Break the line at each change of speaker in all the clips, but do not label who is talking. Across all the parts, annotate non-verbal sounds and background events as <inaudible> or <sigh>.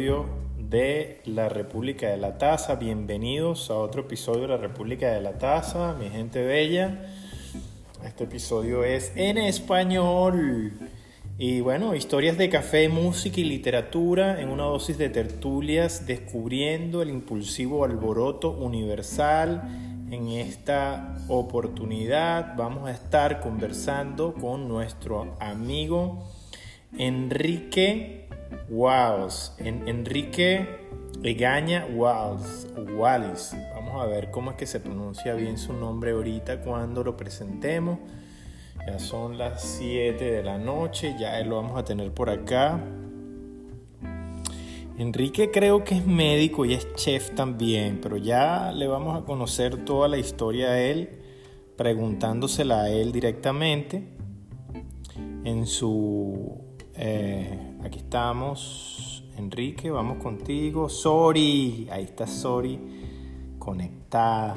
de la República de la Taza. Bienvenidos a otro episodio de la República de la Taza, mi gente bella. Este episodio es en español. Y bueno, historias de café, música y literatura en una dosis de tertulias, descubriendo el impulsivo alboroto universal. En esta oportunidad vamos a estar conversando con nuestro amigo Enrique Walls. En, Enrique Egaña Walls. Wallis. Vamos a ver cómo es que se pronuncia bien su nombre ahorita cuando lo presentemos. Ya son las 7 de la noche, ya lo vamos a tener por acá. Enrique creo que es médico y es chef también, pero ya le vamos a conocer toda la historia a él, preguntándosela a él directamente en su eh, aquí estamos. Enrique, vamos contigo. Sori, ahí está Sori conectada.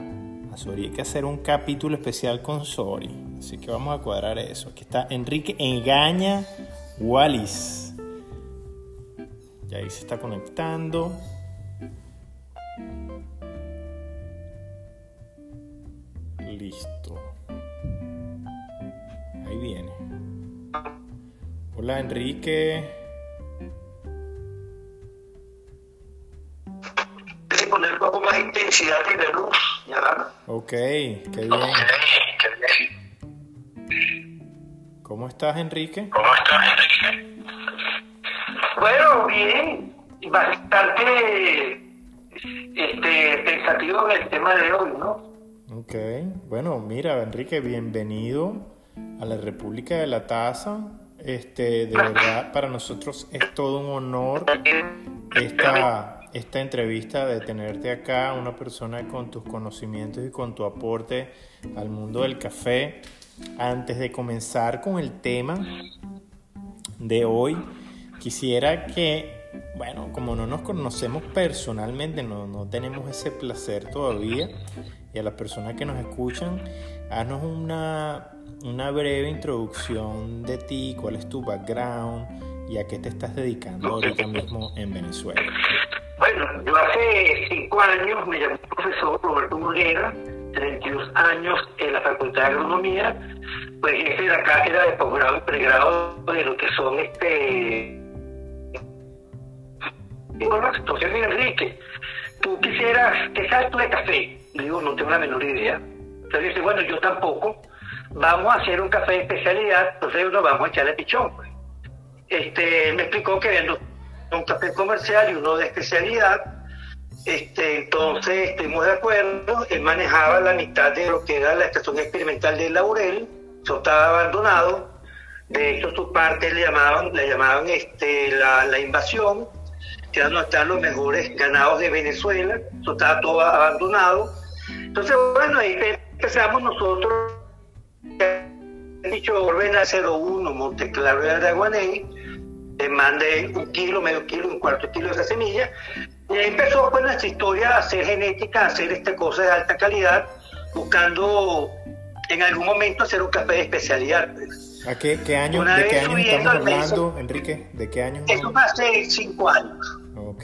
A Sori hay que hacer un capítulo especial con Sori. Así que vamos a cuadrar eso. Aquí está Enrique Engaña Wallis. Y ahí se está conectando. Listo. Ahí viene. Hola Enrique.
Poner un poco más intensidad y de luz, ¿ya?
Ok, qué bien.
Ok, qué
bien. ¿Cómo estás Enrique?
¿Cómo estás Enrique? Bueno, bien. Bastante este, pensativo en el tema de hoy, ¿no?
Ok, bueno, mira Enrique, bienvenido a la República de la Taza. Este, de verdad, para nosotros es todo un honor esta, esta entrevista de tenerte acá, una persona con tus conocimientos y con tu aporte al mundo del café. Antes de comenzar con el tema de hoy, quisiera que, bueno, como no nos conocemos personalmente, no, no tenemos ese placer todavía, y a las personas que nos escuchan, haznos una una breve introducción de ti, cuál es tu background y a qué te estás dedicando ahorita mismo en Venezuela.
Yo hace cinco años me llamé profesor Roberto Murguera, 32 años en la Facultad de Agronomía, pues hice la cátedra de posgrado y pregrado de lo que son este... Bueno, entonces Enrique, tú quisieras, ¿qué sabes tú de café? Digo, no tengo la menor idea. Entonces dice, bueno, yo tampoco vamos a hacer un café de especialidad, entonces nos vamos a echarle pichón. Pues. Este, me explicó que había un café comercial y uno de especialidad. Este, entonces estuvimos de acuerdo, él manejaba la mitad de lo que era la estación experimental de Laurel, eso estaba abandonado, de hecho su parte le llamaban, le llamaban este, la, invasión, que eran están los mejores ganados de Venezuela, eso estaba todo abandonado. Entonces, bueno, ahí empezamos nosotros dicho Orbena 01 Monteclaro de Araguaney, le mandé un kilo, medio kilo, un cuarto kilo de esa semilla, y ahí empezó pues nuestra historia a hacer genética, a hacer este cosa de alta calidad, buscando en algún momento hacer un café de especialidad. Pues.
¿A qué, qué año, ¿De qué año estamos hablando, Enrique? ¿De qué año?
Eso hace cinco años.
Ok.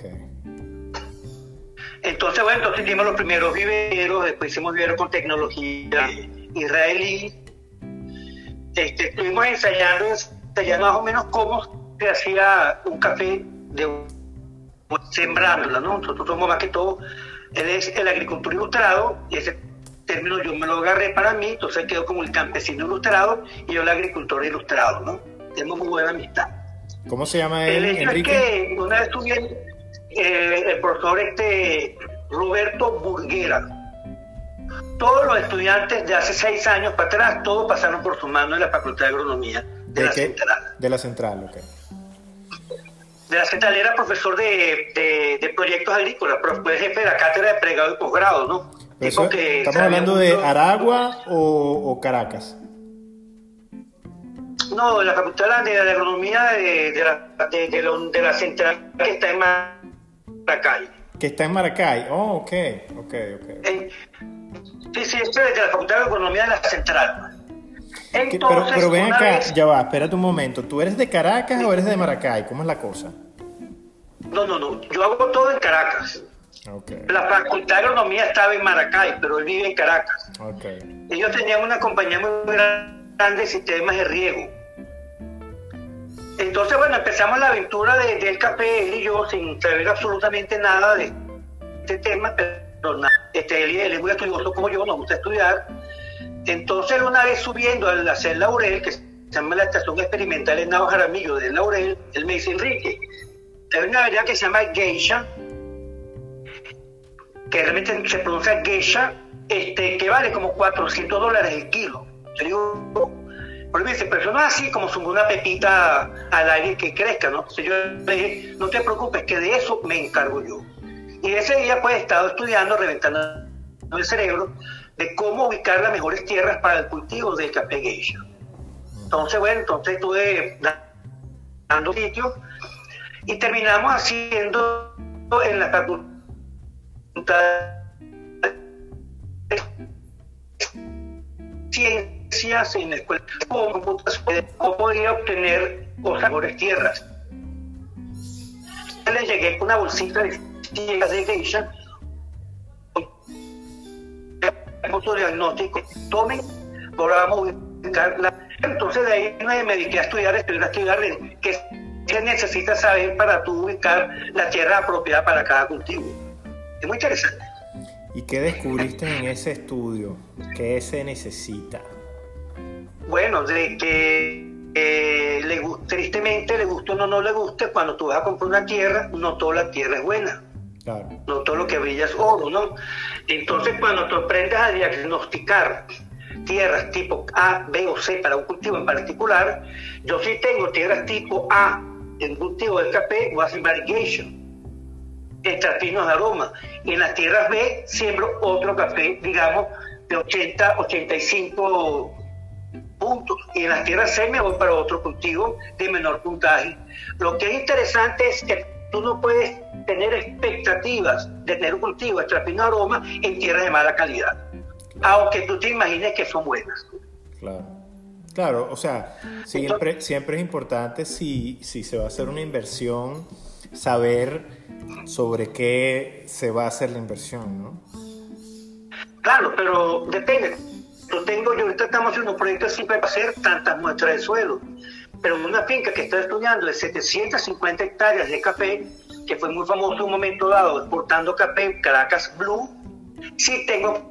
Entonces, bueno, entonces hicimos los primeros viveros, después hicimos viveros con tecnología israelí, este, estuvimos ensayando, ensayando más o menos cómo se hacía un café de sembrándola, ¿no? Nosotros somos más que todo, él es el agricultor ilustrado, y ese término yo me lo agarré para mí, entonces quedó como el campesino ilustrado y yo el agricultor ilustrado, ¿no? Tenemos muy buena amistad.
¿Cómo se llama él,
el Enrique? Es que una vez estuve eh, el profesor este Roberto Burguera, todos los estudiantes de hace seis años para atrás, todos pasaron por su mano en la Facultad de Agronomía de, la Central.
De la Central, ok.
De la Central era profesor de, proyectos agrícolas, pero fue jefe de la cátedra de pregrado y posgrado, ¿no?
¿Estamos hablando de Aragua o, Caracas?
No, la Facultad de, Agronomía de, la, Central que está en Maracay.
Que está en Maracay, oh, ok, ok, ok.
Eh, Sí, sí, esto es de la Facultad de Economía de la Central.
Entonces, pero, pero ven acá, ya va, espérate un momento. ¿Tú eres de Caracas o eres de Maracay? ¿Cómo es la cosa?
No, no, no. Yo hago todo en Caracas.
Okay.
La facultad de agronomía estaba en Maracay, pero él vive en Caracas.
Okay.
Ellos tenían una compañía muy grande de sistemas de riego. Entonces, bueno, empezamos la aventura de- del café, él y yo, sin saber absolutamente nada de este tema, pero nada. Este, él, él es muy estudioso como yo, nos gusta estudiar. Entonces, una vez subiendo al hacer Laurel, que se llama la estación experimental en Navo Jaramillo de Laurel, él me dice, Enrique, hay una variedad que se llama Geisha, que realmente se pronuncia Geisha, este, que vale como 400 dólares el kilo. Yo digo, pero me dice, pero no es así como una pepita al aire que crezca, ¿no? Entonces yo le dije, no te preocupes, que de eso me encargo yo. Y ese día pues he estado estudiando, reventando el cerebro, de cómo ubicar las mejores tierras para el cultivo del café geisha. Entonces, bueno, entonces estuve da- dando sitios y terminamos haciendo en la facultad ciencias en la escuela cómo podría obtener cosas mejores tierras. Le llegué con una bolsita de tierras de geisha, punto diagnóstico, tomen, ahora vamos a ubicar la... Entonces de ahí me dediqué a estudiar, estudiar, a estudiar qué se necesita saber para tú ubicar la tierra apropiada para cada cultivo. Es muy interesante.
¿Y qué descubriste en ese estudio? ¿Qué se necesita?
Bueno, de que eh, le, tristemente le guste o no, no le guste, cuando tú vas a comprar una tierra, no toda la tierra es buena,
Claro.
no todo lo que brilla es oro, ¿no? Entonces, cuando tú aprendes a diagnosticar tierras tipo A, B o C para un cultivo en particular, yo sí tengo tierras tipo A en cultivo de café, a hacer variegation entre pinos de aroma. Y en las tierras B siembro otro café, digamos, de 80, 85 puntos. Y en las tierras C me voy para otro cultivo de menor puntaje. Lo que es interesante es que tú no puedes tener expectativas de tener un cultivo de pino de aroma en tierras de mala calidad. Aunque tú te imagines que son buenas.
Claro. Claro, o sea, siempre, siempre es importante si, si se va a hacer una inversión, saber sobre qué se va a hacer la inversión, ¿no?
Claro, pero depende. Yo tengo, yo ahorita estamos haciendo un proyecto siempre para hacer tantas muestras de suelo. Pero una finca que estoy estudiando de 750 hectáreas de café, que fue muy famoso en un momento dado, exportando café Caracas Blue, sí tengo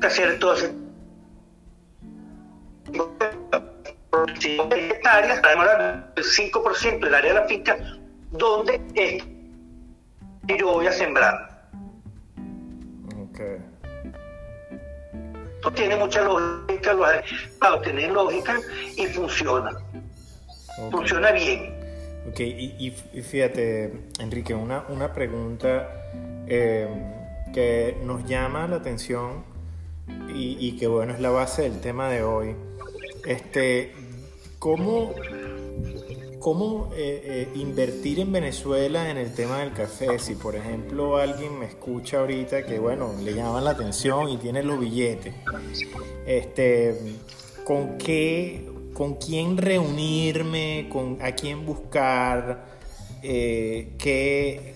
que hacer todo ese hectáreas, además el 5% del área de la finca, donde es que yo voy a sembrar. Tiene mucha lógica, lo claro, tiene lógica y funciona. Funciona bien.
Ok, y fíjate, Enrique, una, una pregunta eh, que nos llama la atención y, y que bueno, es la base del tema de hoy. Este, ¿cómo, cómo eh, eh, invertir en Venezuela en el tema del café? Si por ejemplo alguien me escucha ahorita que bueno, le llaman la atención y tiene los billetes, este, ¿con qué, con quién reunirme, con a quién buscar, eh, qué,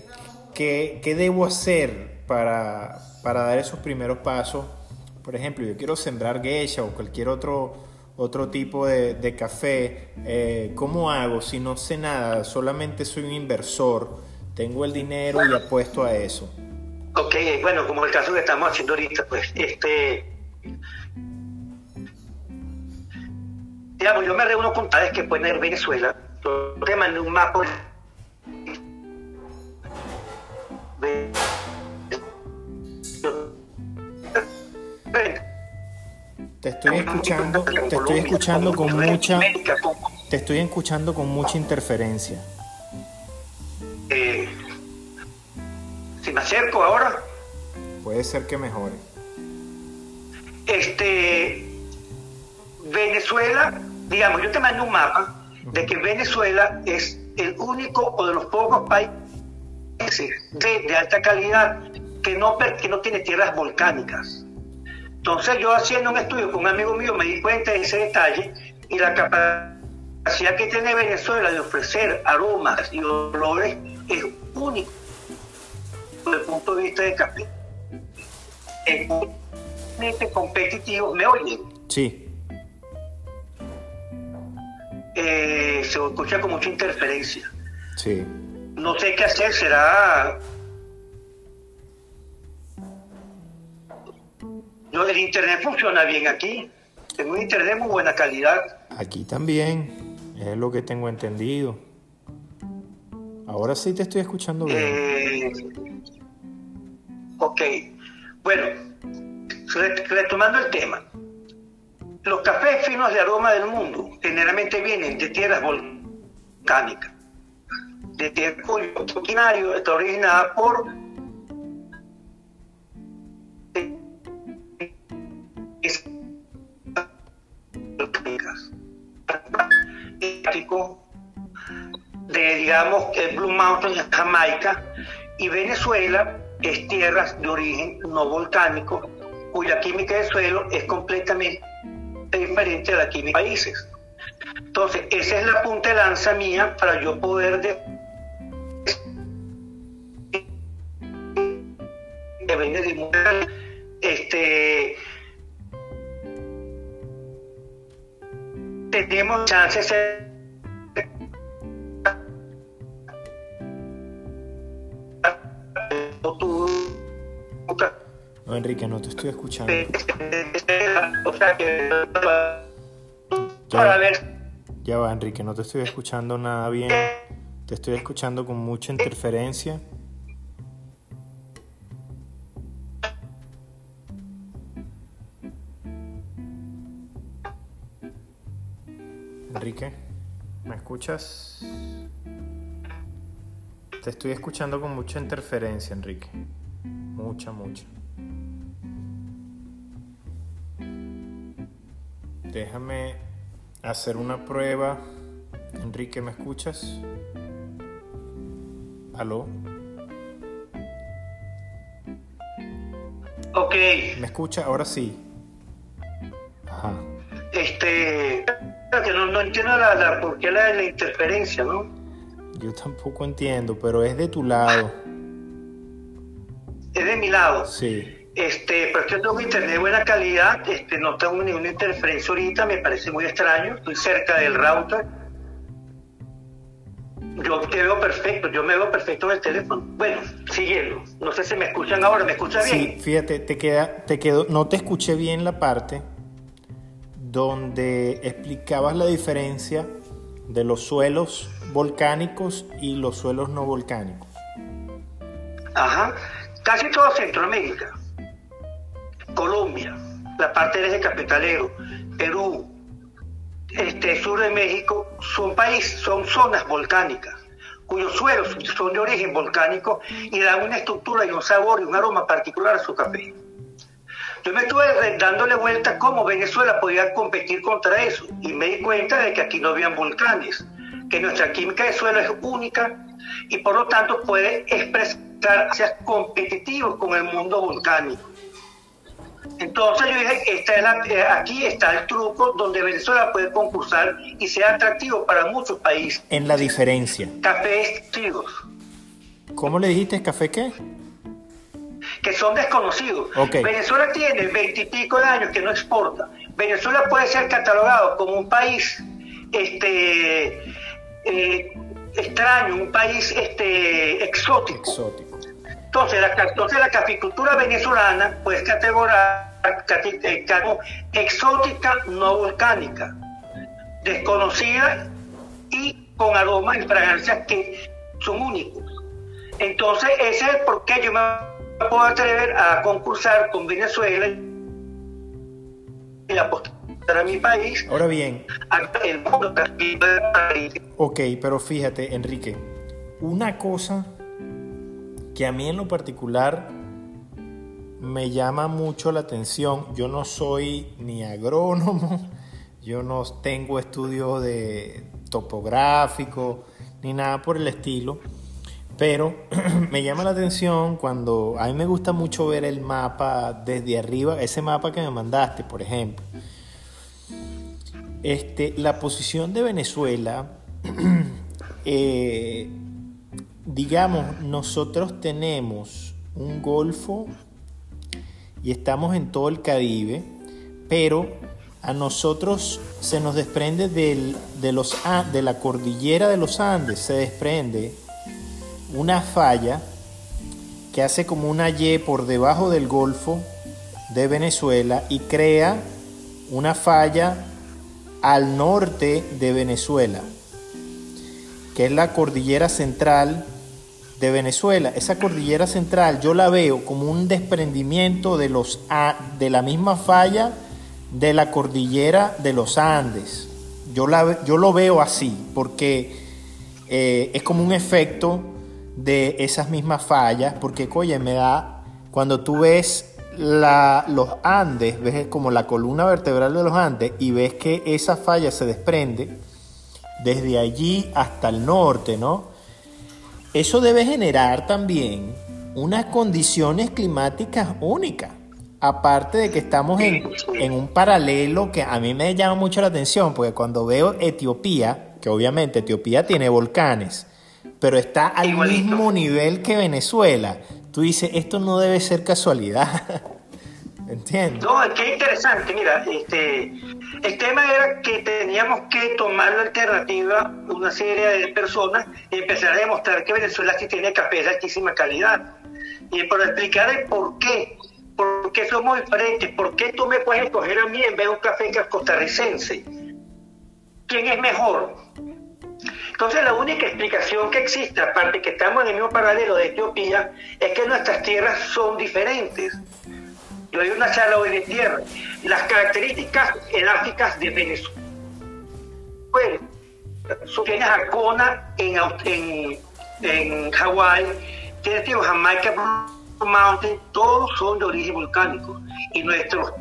qué- qué debo hacer para, para dar esos primeros pasos? Por ejemplo, yo quiero sembrar geisha o cualquier otro, otro tipo de, de café. eh, ¿Cómo hago si no sé nada? Solamente soy un inversor, tengo el dinero y apuesto a eso.
Ok, bueno, como el caso que estamos haciendo ahorita, pues, este. Digamos, yo me reúno con tales que pueden ir Venezuela. Yo te mandé un mapa.
Te estoy escuchando, te estoy escuchando con mucha, te estoy escuchando con mucha interferencia.
Eh, si me acerco ahora,
Puede ser que mejore.
este Venezuela, digamos, yo te mando un mapa de que Venezuela es el único o de los pocos países de, de alta calidad que no, que no tiene tierras volcánicas. Entonces yo haciendo un estudio con un amigo mío me di cuenta de ese detalle y la capacidad que tiene Venezuela de ofrecer aromas y olores es único desde el punto de vista de café. Es muy competitivo, ¿me oyen?
Sí.
Eh, se escucha con mucha interferencia.
Sí.
No sé qué hacer, será... No, el internet funciona bien aquí. Tengo un internet de muy buena calidad.
Aquí también, es lo que tengo entendido. Ahora sí te estoy escuchando bien.
Eh, ok, bueno, re- retomando el tema. Los cafés finos de aroma del mundo generalmente vienen de tierras volcánicas. De tierra cuyo originario está originada por digamos, el Blue Mountain en Jamaica, y Venezuela es tierras de origen no volcánico, cuya química de suelo es completamente diferente a la química de países. Entonces, esa es la punta de lanza mía para yo poder de- que venga de este tenemos chances de
Enrique, no te estoy escuchando.
o sea que
Ya, va, Enrique, no te estoy escuchando nada bien. Te estoy escuchando con mucha interferencia. Enrique, ¿me escuchas? Te estoy escuchando con mucha interferencia, Enrique. Mucha, mucha. Déjame hacer una prueba. Enrique, ¿me escuchas? ¿Aló?
ok
¿Me escucha? Ahora sí. Ajá.
este que no, no entiendo la, la por qué la, la interferencia no
Yo tampoco entiendo, pero es de tu lado.
es de mi lado
Sí.
Este pero yo tengo internet de buena calidad este no tengo ninguna interferencia ahorita me parece muy extraño estoy cerca del router yo te veo perfecto yo me veo perfecto en el teléfono bueno siguiendo no sé si me escuchan ahora me escuchan
Sí,
bien
fíjate, te queda, te quedó, no te escuché bien la parte donde explicabas la diferencia de los suelos volcánicos y los suelos no volcánicos.
Ajá. Casi toda Centroamérica, Colombia, la parte del eje cafetalero, Perú, este sur de México, son países, son zonas volcánicas, cuyos suelos son de origen volcánico y dan una estructura y un sabor y un aroma particular a su café. Yo me estuve dándole vuelta cómo Venezuela podía competir contra eso y me di cuenta de que aquí no habían volcanes, que nuestra química de suelo es única y por lo tanto puede expresarse competitivos con el mundo volcánico. Entonces yo dije, esta es la- eh, aquí está el truco donde Venezuela puede concursar y sea atractivo para muchos países.
En la diferencia.
Cafés chicos,
¿Cómo le dijiste café qué?
que son desconocidos.
Ok.
Venezuela tiene veintipico de años que no exporta. Venezuela puede ser catalogado como un país este, eh, extraño, un país este, exótico.
Exótico.
Entonces la, entonces la caficultura venezolana puede categorizar exótica no volcánica, desconocida y con aromas y fragancias que son únicos. Entonces ese es el por qué yo me puedo atrever a concursar con Venezuela y apostar a mi país
Ahora bien,
el mundo
ok, pero fíjate, Enrique, una cosa que a mí en lo particular me llama mucho la atención, yo no soy ni agrónomo, <laughs> yo no tengo estudios de topográfico, ni nada por el estilo, pero <clears throat> me llama la atención cuando a mí me gusta mucho ver el mapa desde arriba, ese mapa que me mandaste, por ejemplo. Este, la posición de Venezuela, <clears throat> eh, digamos, nosotros tenemos un golfo y estamos en todo el Caribe, pero a nosotros se nos desprende de, los, de la cordillera de los Andes, se desprende una falla que hace como una Y por debajo del Golfo de Venezuela y crea una falla al norte de Venezuela, que es la cordillera central de Venezuela. Esa cordillera central yo la veo como un desprendimiento de, los, de la misma falla de la cordillera de los Andes. Yo, la, yo lo veo así, porque eh, es como un efecto de esas mismas fallas, porque, oye, me da, cuando tú ves la, los Andes, ves como la columna vertebral de los Andes y ves que esa falla se desprende desde allí hasta el norte, ¿no? Eso debe generar también unas condiciones climáticas únicas. Aparte de que estamos en, un paralelo que a mí me llama mucho la atención, porque cuando veo Etiopía, que obviamente Etiopía tiene volcanes, pero está al mismo nivel que Venezuela, tú dices, esto no debe ser casualidad. <laughs> Entiendo.
No, que interesante, mira, este, el tema era que teníamos que tomar la alternativa, una serie de personas, y empezar a demostrar que Venezuela sí tiene café de altísima calidad. Y por explicar el por qué ¿Por qué somos diferentes? ¿Por qué tú me puedes escoger a mí en vez de un café costarricense? ¿Quién es mejor? Entonces la única explicación que existe, aparte que estamos en el mismo paralelo de Etiopía, es que nuestras tierras son diferentes. Hay una charla hoy de tierra. Las características elásticas de Venezuela. Bueno, tienes Arcona en, en, en Hawái, tienes Jamaica Mountain, todos son de origen volcánico y nuestras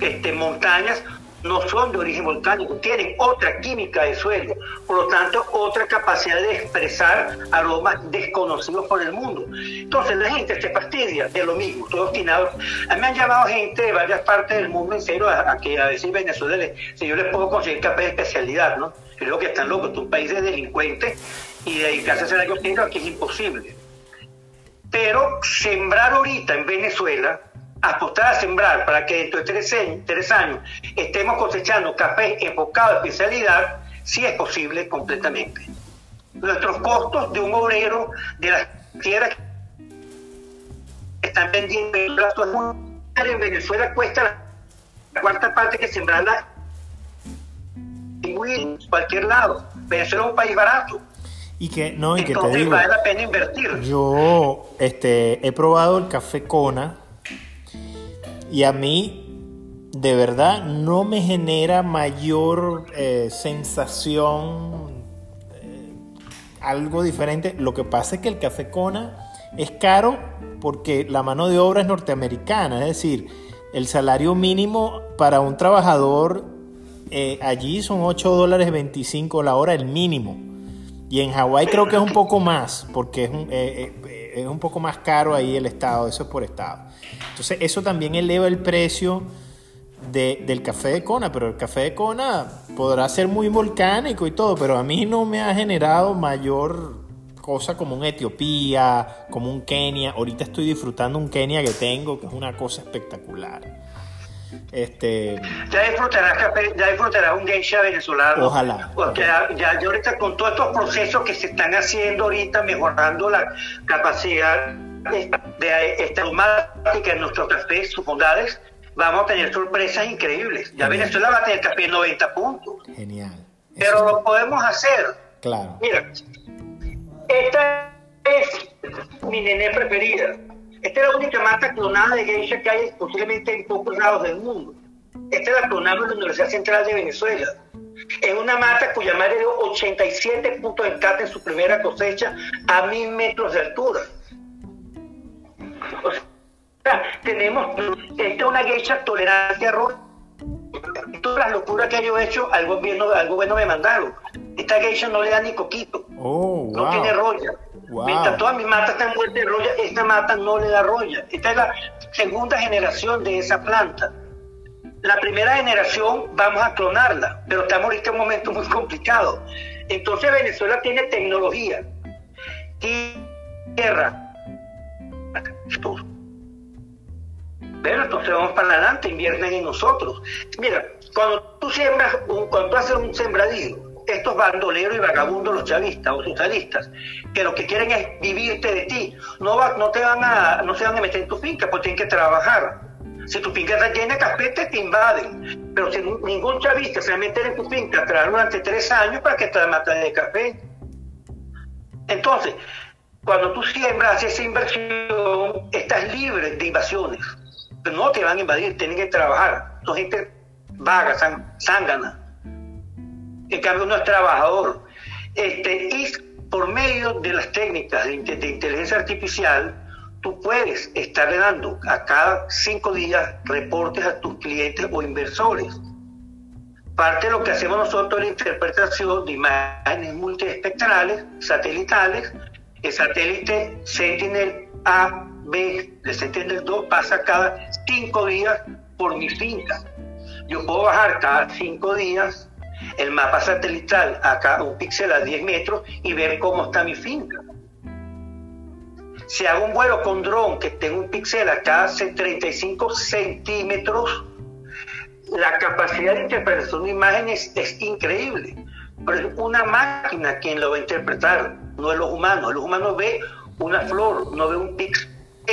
este, montañas no son de origen volcánico, tienen otra química de suelo, por lo tanto otra capacidad de expresar aromas desconocidos por el mundo. Entonces la gente se fastidia de lo mismo, todos obstinado. A mí me han llamado gente de varias partes del mundo entero a, a, que, a decir Venezuela, si yo les puedo conseguir café de especialidad, ¿no? Creo que están locos, un país de delincuentes y dedicarse a hacer algo aquí es imposible. Pero sembrar ahorita en Venezuela, apostar a sembrar para que dentro de tres, años estemos cosechando café enfocado a especialidad, sí es posible completamente. Nuestros costos de un obrero de las tierras que están vendiendo en Venezuela cuesta la cuarta parte que sembrarla en cualquier lado. Venezuela es un país barato.
Y que, no, y que te digo, vale la pena invertir. Yo este, he probado el café Kona y a mí, de verdad, no me genera mayor eh, sensación, eh, algo diferente. Lo que pasa es que el café Kona es caro porque la mano de obra es norteamericana, es decir, el salario mínimo para un trabajador eh, allí son 8 dólares 25 la hora, el mínimo. Y en Hawái creo que es un poco más, porque es un, es un poco más caro ahí el estado, eso es por estado. Entonces eso también eleva el precio del café de Kona, pero el café de Kona podrá ser muy volcánico y todo, pero a mí no me ha generado mayor cosa como un Etiopía, como un Kenia. Ahorita estoy disfrutando un Kenia que tengo, que es una cosa espectacular. Este,
ya disfrutarás ya disfrutarás un geisha venezolano.
Ojalá.
Porque ya, ya, ahorita con todos estos procesos que se están haciendo ahorita, mejorando la capacidad de, de en nuestros cafés, sus bondades, vamos a tener sorpresas increíbles. Ya Venezuela va a tener café en 90 puntos.
Genial.
Pero lo podemos hacer.
Claro.
Mira, esta es mi nené preferida. Esta es la única mata clonada de geisha que hay posiblemente en pocos lados del mundo. Esta es la clonada de la Universidad Central de Venezuela. Es una mata cuya madre dio 87 puntos de cata en su primera cosecha a mil metros de altura. O sea, tenemos, esta es una geisha tolerante a error. Todas las locuras que yo he hecho, algo, bueno, algo bueno me mandaron. Esta geisha no le da ni coquito.
Oh,
no tiene roya. Mientras todas mis matas están muertas de roya, esta mata no le da roya. Esta es la segunda generación de esa planta. la primera generación vamos a clonarla, pero estamos ahorita en un momento muy complicado. Entonces Venezuela tiene tecnología, tierra, pero entonces vamos para adelante, invierten en nosotros. Mira, cuando tú siembras, cuando tú haces un sembradío, estos bandoleros y vagabundos, los chavistas o socialistas, que lo que quieren es vivirte de ti, no, va, no, te van a, no se van a meter en tu finca, porque tienen que trabajar. Si tu finca está llena de café, te invaden. Pero si ningún chavista se va a meter en tu finca trabajar durante tres años para que te maten de café. Entonces, cuando tú siembras esa inversión, estás libre de invasiones. Pero no te van a invadir, tienen que trabajar. Son gente vaga, zángana. En cambio, uno es trabajador. Este, y por medio de las técnicas de, de inteligencia artificial, tú puedes estar dando a cada cinco días reportes a tus clientes o inversores. Parte de lo que hacemos nosotros es la interpretación de imágenes multiespectrales, satelitales. El satélite Sentinel A, B, el Sentinel 2 pasa cada cinco días por mi finca. Yo puedo bajar cada cinco días el mapa satelital acá un píxel a 10 metros y ver cómo está mi finca. Si hago un vuelo con dron que tenga un píxel a cada 35 centímetros, la capacidad de interpretación de imágenes es increíble. Pero es una máquina quien lo va a interpretar, no es los humanos. Los humanos ve una flor, no ve un píxel.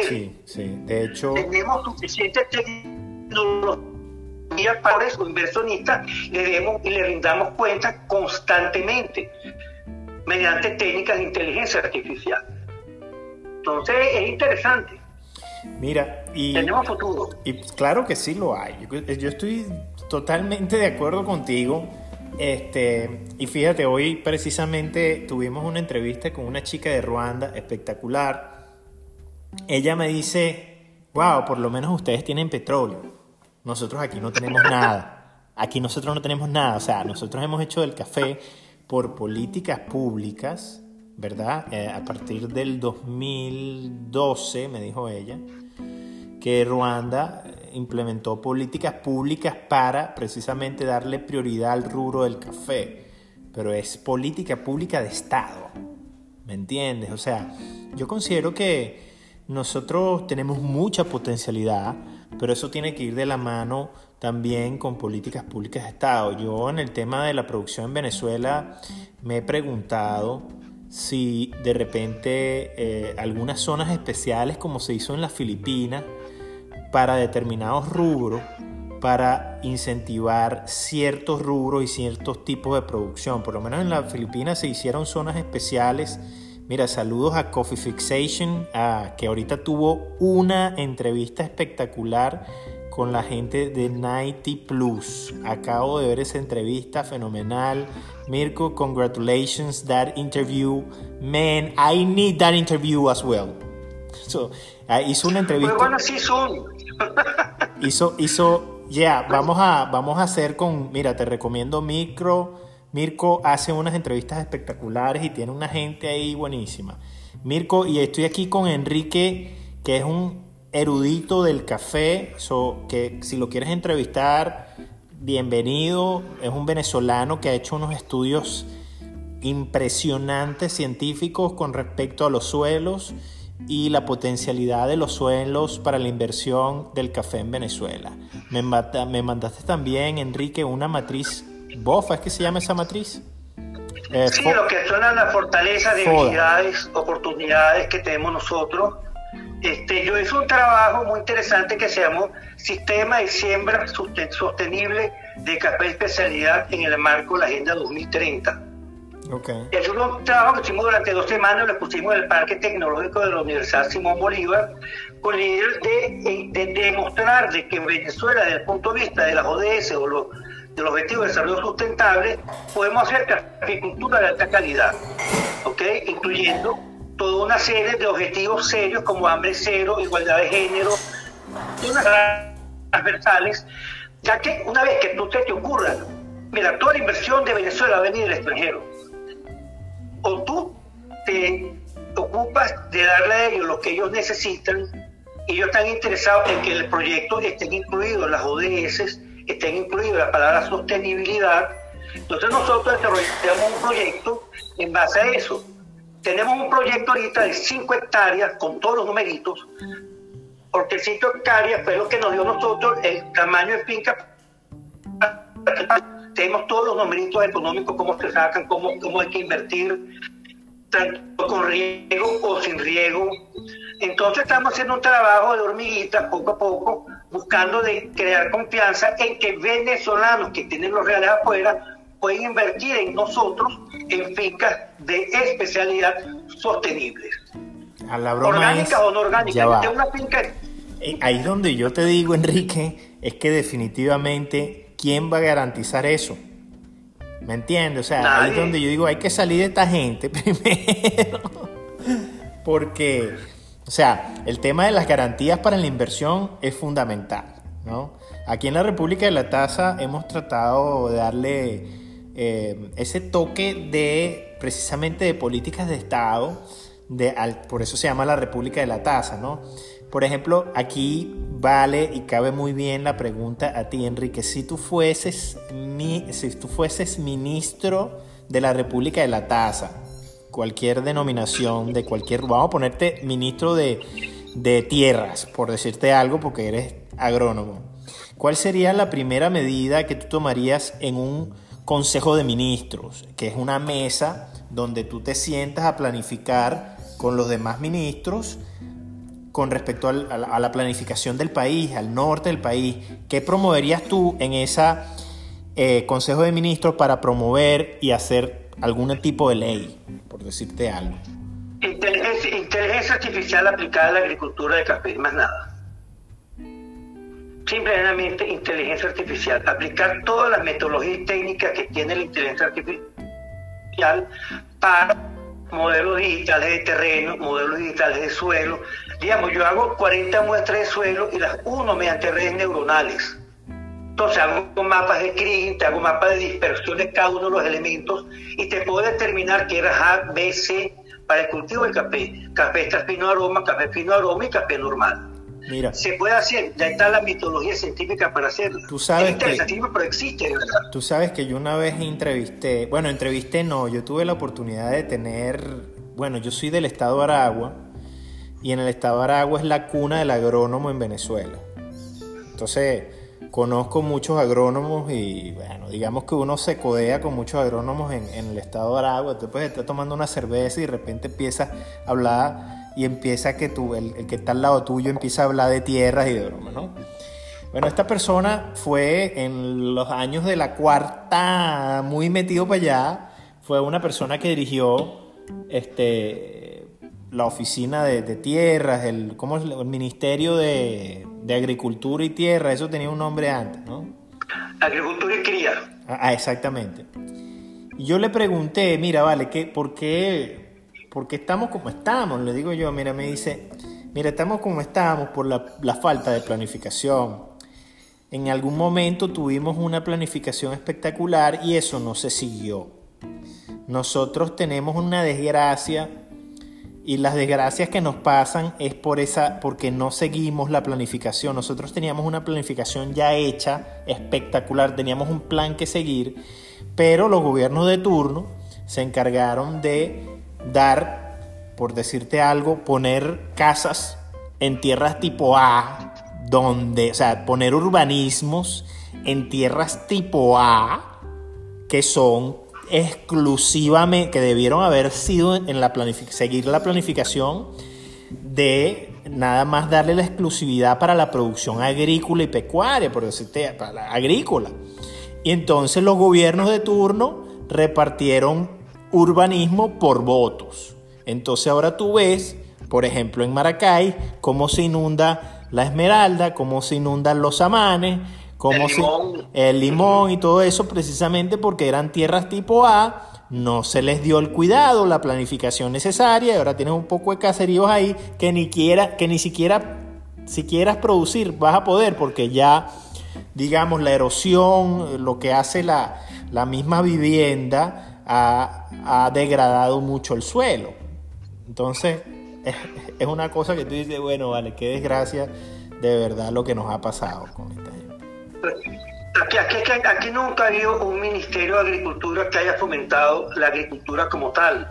Sí, sí. De hecho.
Tenemos suficiente tecnología para eso, inversionistas, le demos y le rindamos cuenta constantemente mediante técnicas de inteligencia artificial. Entonces es interesante.
Mira, y,
tenemos futuro.
Y claro que sí lo hay. Yo, estoy totalmente de acuerdo contigo. Este, y fíjate, hoy precisamente tuvimos una entrevista con una chica de Ruanda espectacular. Ella me dice, wow, por lo menos ustedes tienen petróleo. Nosotros aquí no tenemos nada. Aquí nosotros no tenemos nada. O sea, nosotros hemos hecho el café por políticas públicas ¿verdad? Eh, a partir del 2012, me dijo ella, que Ruanda implementó políticas públicas para precisamente darle prioridad al rubro del café, pero es política pública de Estado, ¿me entiendes? O sea, yo considero que nosotros tenemos mucha potencialidad, pero eso tiene que ir de la mano también con políticas públicas de Estado. Yo en el tema de la producción en Venezuela me he preguntado, si de repente eh, algunas zonas especiales como se hizo en las Filipinas para determinados rubros, para incentivar ciertos rubros y ciertos tipos de producción. Por lo menos en las Filipinas se hicieron zonas especiales. Mira, saludos a Coffee Fixation, que ahorita tuvo una entrevista espectacular con la gente de 90 Plus. Acabo de ver esa entrevista fenomenal. Mirko, congratulations that interview. Man, I need that interview as well. So, uh, hizo una entrevista.
bueno, sí son.
hizo, hizo, ya, yeah, vamos a, vamos a hacer con, mira, te recomiendo Micro. Mirko hace unas entrevistas espectaculares y tiene una gente ahí buenísima. Mirko, y estoy aquí con Enrique, que es un erudito del café, so, que si lo quieres entrevistar, bienvenido. Es un venezolano que ha hecho unos estudios impresionantes científicos con respecto a los suelos y la potencialidad de los suelos para la inversión del café en Venezuela. Me, me mandaste también, Enrique, una matriz BOFA, ¿es que se llama esa matriz?
Eh, sí, lo que son las fortalezas, debilidades, oportunidades que tenemos nosotros este, yo hice un trabajo muy interesante que se llamó Sistema de Siembra Sostenible de Café Especialidad en el marco de la Agenda 2030. Okay. Es un trabajo que hicimos durante dos semanas, lo pusimos en el Parque Tecnológico de la Universidad Simón Bolívar, con la idea de, demostrar de que en Venezuela, desde el punto de vista de las ODS o los, de los Objetivos de Desarrollo Sustentable, podemos hacer caficultura de alta calidad, ¿okay? incluyendo toda una serie de objetivos serios como hambre cero, igualdad de género, unas transversales, ya que una vez que tú te, te ocurra, mira, toda la inversión de Venezuela va a venir del extranjero, o tú te ocupas de darle a ellos lo que ellos necesitan, y ellos están interesados en que el proyecto esté incluido en las ODS, estén incluidas la palabra sostenibilidad. Entonces nosotros desarrollamos un proyecto en base a eso. Tenemos un proyecto ahorita de 5 hectáreas con todos los numeritos, porque 5 hectáreas fue lo que nos dio nosotros el tamaño de finca. Tenemos todos los numeritos económicos, cómo se sacan, cómo, cómo hay que invertir, tanto con riego o sin riego. Entonces estamos haciendo un trabajo de hormiguitas poco a poco, buscando de crear confianza en que venezolanos que tienen los reales afuera pueden invertir en nosotros en fincas de especialidad sostenibles.
A la broma
orgánicas o no orgánicas. Una finca...
Eh, ahí es donde yo te digo, Enrique, es que definitivamente, ¿quién va a garantizar eso? ¿Me entiendes? O sea, ahí es donde yo digo, hay que salir de esta gente <laughs> primero. Porque, o sea, el tema de las garantías para la inversión es fundamental, ¿no? Aquí en la República de la Tasa hemos tratado de darle eh, ese toque de, precisamente, de políticas de Estado, de, por eso se llama la República de la Tasa, ¿no? Por ejemplo, aquí vale y cabe muy bien la pregunta a ti, Enrique. Si tú fueses, si tú fueses ministro de la República de la Tasa, cualquier denominación, de cualquier. Vamos a ponerte ministro de, de tierras, por decirte algo, porque eres agrónomo. ¿Cuál sería la primera medida que tú tomarías en un consejo de ministros, que es una mesa donde tú te sientas a planificar con los demás ministros? con respecto a, la, planificación del país, al norte del país. ¿Qué promoverías tú en ese eh, Consejo de Ministros para promover y hacer algún tipo de ley, por decirte algo?
Inteligencia, artificial aplicada a la agricultura de café, más nada. Simplemente inteligencia artificial, aplicar todas las metodologías técnicas que tiene la inteligencia artificial para modelos digitales de terreno, modelos digitales de suelo, Digamos, yo hago 40 muestras de suelo y las uno mediante redes neuronales. Entonces hago mapas de Kriging, te hago mapas de dispersión de cada uno de los elementos y te puedo determinar qué era A, B, C para el cultivo del café. Café extra fino aroma, café fino aroma y café normal. Mira. Se puede hacer, ya está la mitología científica para hacerlo.
Tú sabes
que, pero existe, ¿verdad?
Tú sabes que yo una vez entrevisté, bueno, entrevisté no, yo tuve la oportunidad de tener, bueno, yo soy del estado de Aragua, y en el estado de Aragua es la cuna del agrónomo en Venezuela. Entonces, conozco muchos agrónomos y bueno, digamos que uno se codea con muchos agrónomos en, el estado de Aragua. Tú puedes estar tomando una cerveza y de repente empieza a hablar y empieza que tú, el, que está al lado tuyo empieza a hablar de tierras y de bromas, ¿no? Bueno, esta persona fue en los años de la cuarta, muy metido para allá, fue una persona que dirigió este, la oficina de, tierras, el, ¿cómo es? el Ministerio de, Agricultura y Tierra, eso tenía un nombre antes, ¿no?
Agricultura y Cría.
Ah, ah exactamente. Y yo le pregunté, mira, vale, ¿qué, por, qué, ¿por qué estamos como estamos? Le digo yo, mira, me dice, mira, estamos como estamos por la, la falta de planificación. En algún momento tuvimos una planificación espectacular y eso no se siguió. Nosotros tenemos una desgracia y las desgracias que nos pasan es por esa, porque no seguimos la planificación. Nosotros teníamos una planificación ya hecha, espectacular, teníamos un plan que seguir, pero los gobiernos de turno se encargaron de dar, por decirte algo, poner casas en tierras tipo A, donde, o sea, poner urbanismos en tierras tipo A, que son exclusivamente, que debieron haber sido en la seguir la planificación de nada más darle la exclusividad para la producción agrícola y pecuaria, por decirte, para la agrícola. Y entonces los gobiernos de turno repartieron urbanismo por votos. Entonces ahora tú ves, por ejemplo, en Maracay, cómo se inunda la Esmeralda, cómo se inundan los Amanes, como el, limón. el limón y todo eso, precisamente porque eran tierras tipo A, no se les dio el cuidado, la planificación necesaria, y ahora tienes un poco de caseríos ahí que ni, quiera, que ni siquiera, si quieras producir, vas a poder, porque ya, digamos, la erosión, lo que hace la, misma vivienda, ha, degradado mucho el suelo. Entonces, es, es una cosa que tú dices, bueno, vale, qué desgracia de verdad lo que nos ha pasado con esta gente.
Aquí, aquí, aquí, nunca ha habido un Ministerio de Agricultura que haya fomentado la agricultura como tal.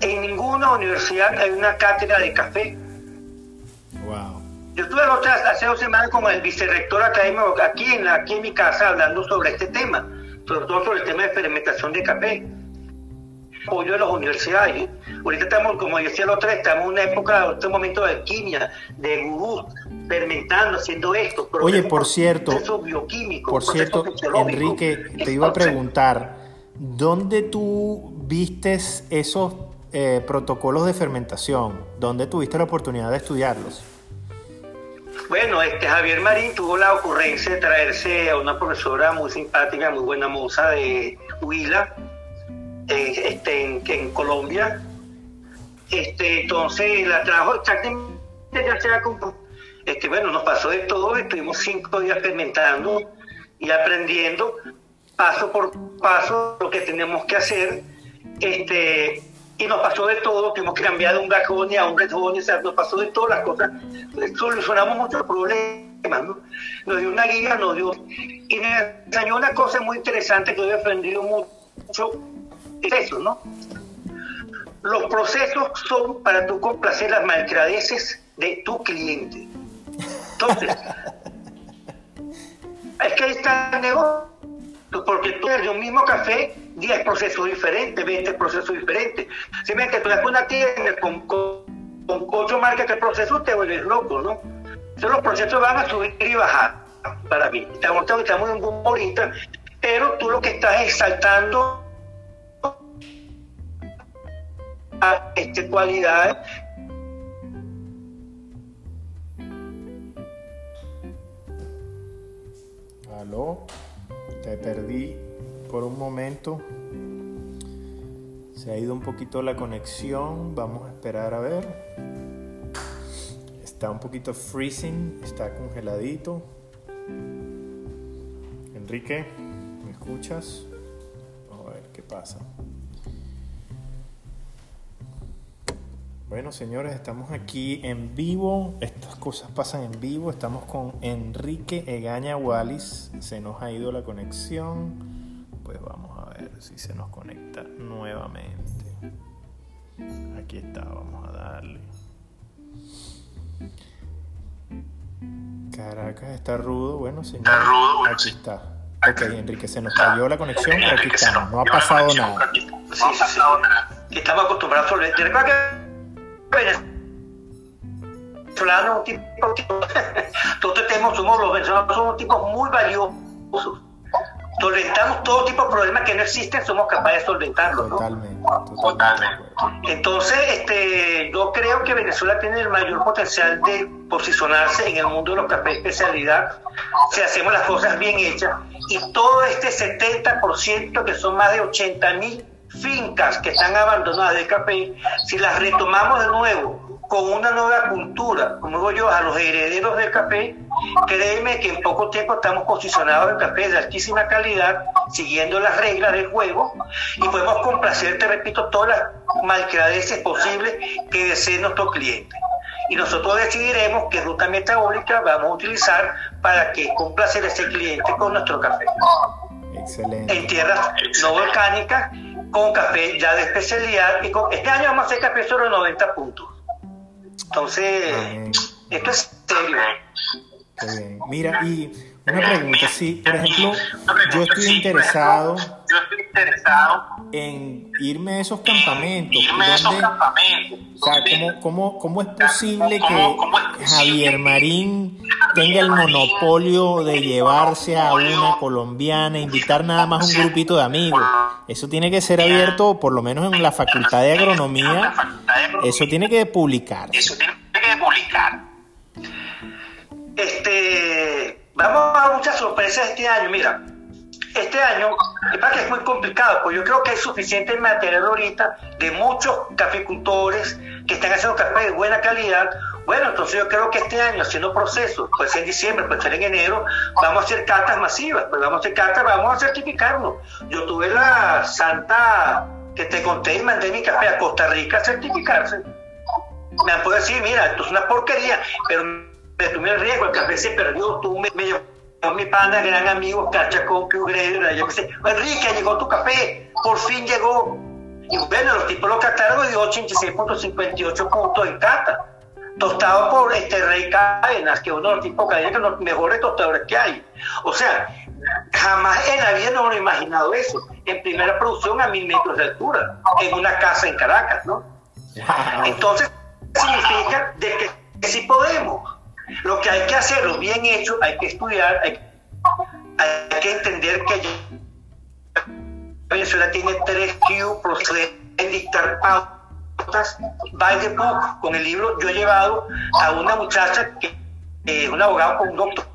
En ninguna universidad hay una cátedra de café.
Wow.
Yo estuve hace dos semanas con el vicerrector académico aquí en, aquí en mi casa hablando sobre este tema, sobre todo sobre el tema de fermentación de café apoyo de las universidades. Ahorita estamos, como decía el otro, estamos en una época, en este momento de alquimia, de gurús, fermentando, haciendo esto.
Oye, por cierto, por cierto, Enrique, te iba a preguntar, ¿dónde tú vistes esos eh, protocolos de fermentación? ¿Dónde tuviste la oportunidad de estudiarlos?
Bueno, este Javier Marín tuvo la ocurrencia de traerse a una profesora muy simpática, muy buena moza de Huila, este, en, Colombia. Este, entonces la trajo exactamente ya se este, bueno, nos pasó de todo, estuvimos cinco días experimentando y aprendiendo paso por paso lo que tenemos que hacer. Este, y nos pasó de todo, tuvimos que cambiar de un gajón a un redón, o sea, nos pasó de todas las cosas, solucionamos muchos problemas, ¿no? Nos dio una guía, nos dio, y me enseñó una cosa muy interesante que he aprendido mucho, eso, ¿no? Los procesos son para tú complacer las malcradeces de tu cliente. Entonces, <laughs> es que ahí está el negocio, porque tú eres de un mismo café, 10 procesos diferentes, 20 procesos diferentes. Si me tú das una tienda con, con, con ocho marcas de procesos, te vuelves loco, ¿no? Entonces los procesos van a subir y bajar para mí. Estamos, estamos en un ahorita, pero tú lo que estás exaltando a este cualidad
Aló, te perdí por un momento. Se ha ido un poquito la conexión. Vamos a esperar a ver. Está un poquito freezing, está congeladito. Enrique, ¿me escuchas? Vamos a ver qué pasa. Bueno, señores, estamos aquí en vivo. Estas cosas pasan en vivo. Estamos con Enrique Egaña Wallis. Se nos ha ido la conexión. Pues vamos a ver si se nos conecta nuevamente. Aquí está, vamos a darle. Caracas está rudo. Bueno, señor. Aquí está. Ok, Enrique, se nos cayó la conexión, pero aquí estamos. No ha pasado nada.
Sí, sí, nada. Estamos acostumbrados a venezolanos, tipo, <laughs> todos tenemos, somos los venezolanos, somos tipos muy valiosos. Solventamos todo tipo de problemas que no existen, somos capaces de solventarlos.
Totalmente,
totalmente. Entonces, este, yo creo que Venezuela tiene el mayor potencial de posicionarse en el mundo de los cafés de especialidad si hacemos las cosas bien hechas. Y todo este 70%, que son más de 80 mil fincas que están abandonadas de café, si las retomamos de nuevo con una nueva cultura, como digo yo, a los herederos del café, créeme que en poco tiempo estamos posicionados en café de altísima calidad, siguiendo las reglas del juego, y podemos complacer, te repito, todas las malcradeces posibles que desee nuestro cliente. Y nosotros decidiremos qué ruta metabólica vamos a utilizar para que complacer a ese cliente con nuestro café.
Excelente.
En tierras no volcánicas con café ya de especialidad. Y con, este año vamos a hacer café sobre 90 puntos. Entonces, esto es serio.
Mira, y una pregunta, sí, por ejemplo, yo estoy interesado,
yo estoy interesado
en irme a esos campamentos. Donde, o sea, ¿cómo, cómo, cómo es posible que Javier Marín tenga el monopolio de llevarse a una colombiana, invitar nada más un grupito de amigos? Eso tiene que ser abierto, por lo menos en la Facultad de Agronomía, eso tiene que publicarse.
Eso tiene que publicar. Este, vamos a muchas sorpresas este año. Mira, este año, es que es muy complicado, pues yo creo que hay suficiente material ahorita de muchos caficultores que están haciendo café de buena calidad. Bueno, entonces yo creo que este año, haciendo procesos, puede ser en diciembre, puede ser en enero, vamos a hacer cartas masivas, pues vamos a hacer cartas, vamos a certificarnos. Yo tuve la santa que te conté y mandé mi café a Costa Rica a certificarse. Me han podido decir, mira, esto es una porquería, pero me tomé el riesgo, el café se perdió, tú me, me mi pana, gran amigo, Cachacón, que yo me dice, Enrique, llegó tu café, por fin llegó. Y bueno, los tipos lo cataron y dio 86.58 puntos en cata. Tostado por este Rey Cadenas, que uno de los tipos que que los mejores tostadores que hay. O sea, jamás en la vida no me he imaginado eso. En primera producción a mil metros de altura, en una casa en Caracas, ¿no? Entonces, significa de que sí podemos. Lo que hay que hacerlo bien hecho, hay que estudiar, hay, que entender que Venezuela tiene tres Q, en dictar pautas. By the book, con el libro yo he llevado a una muchacha que es un abogado con un doctor.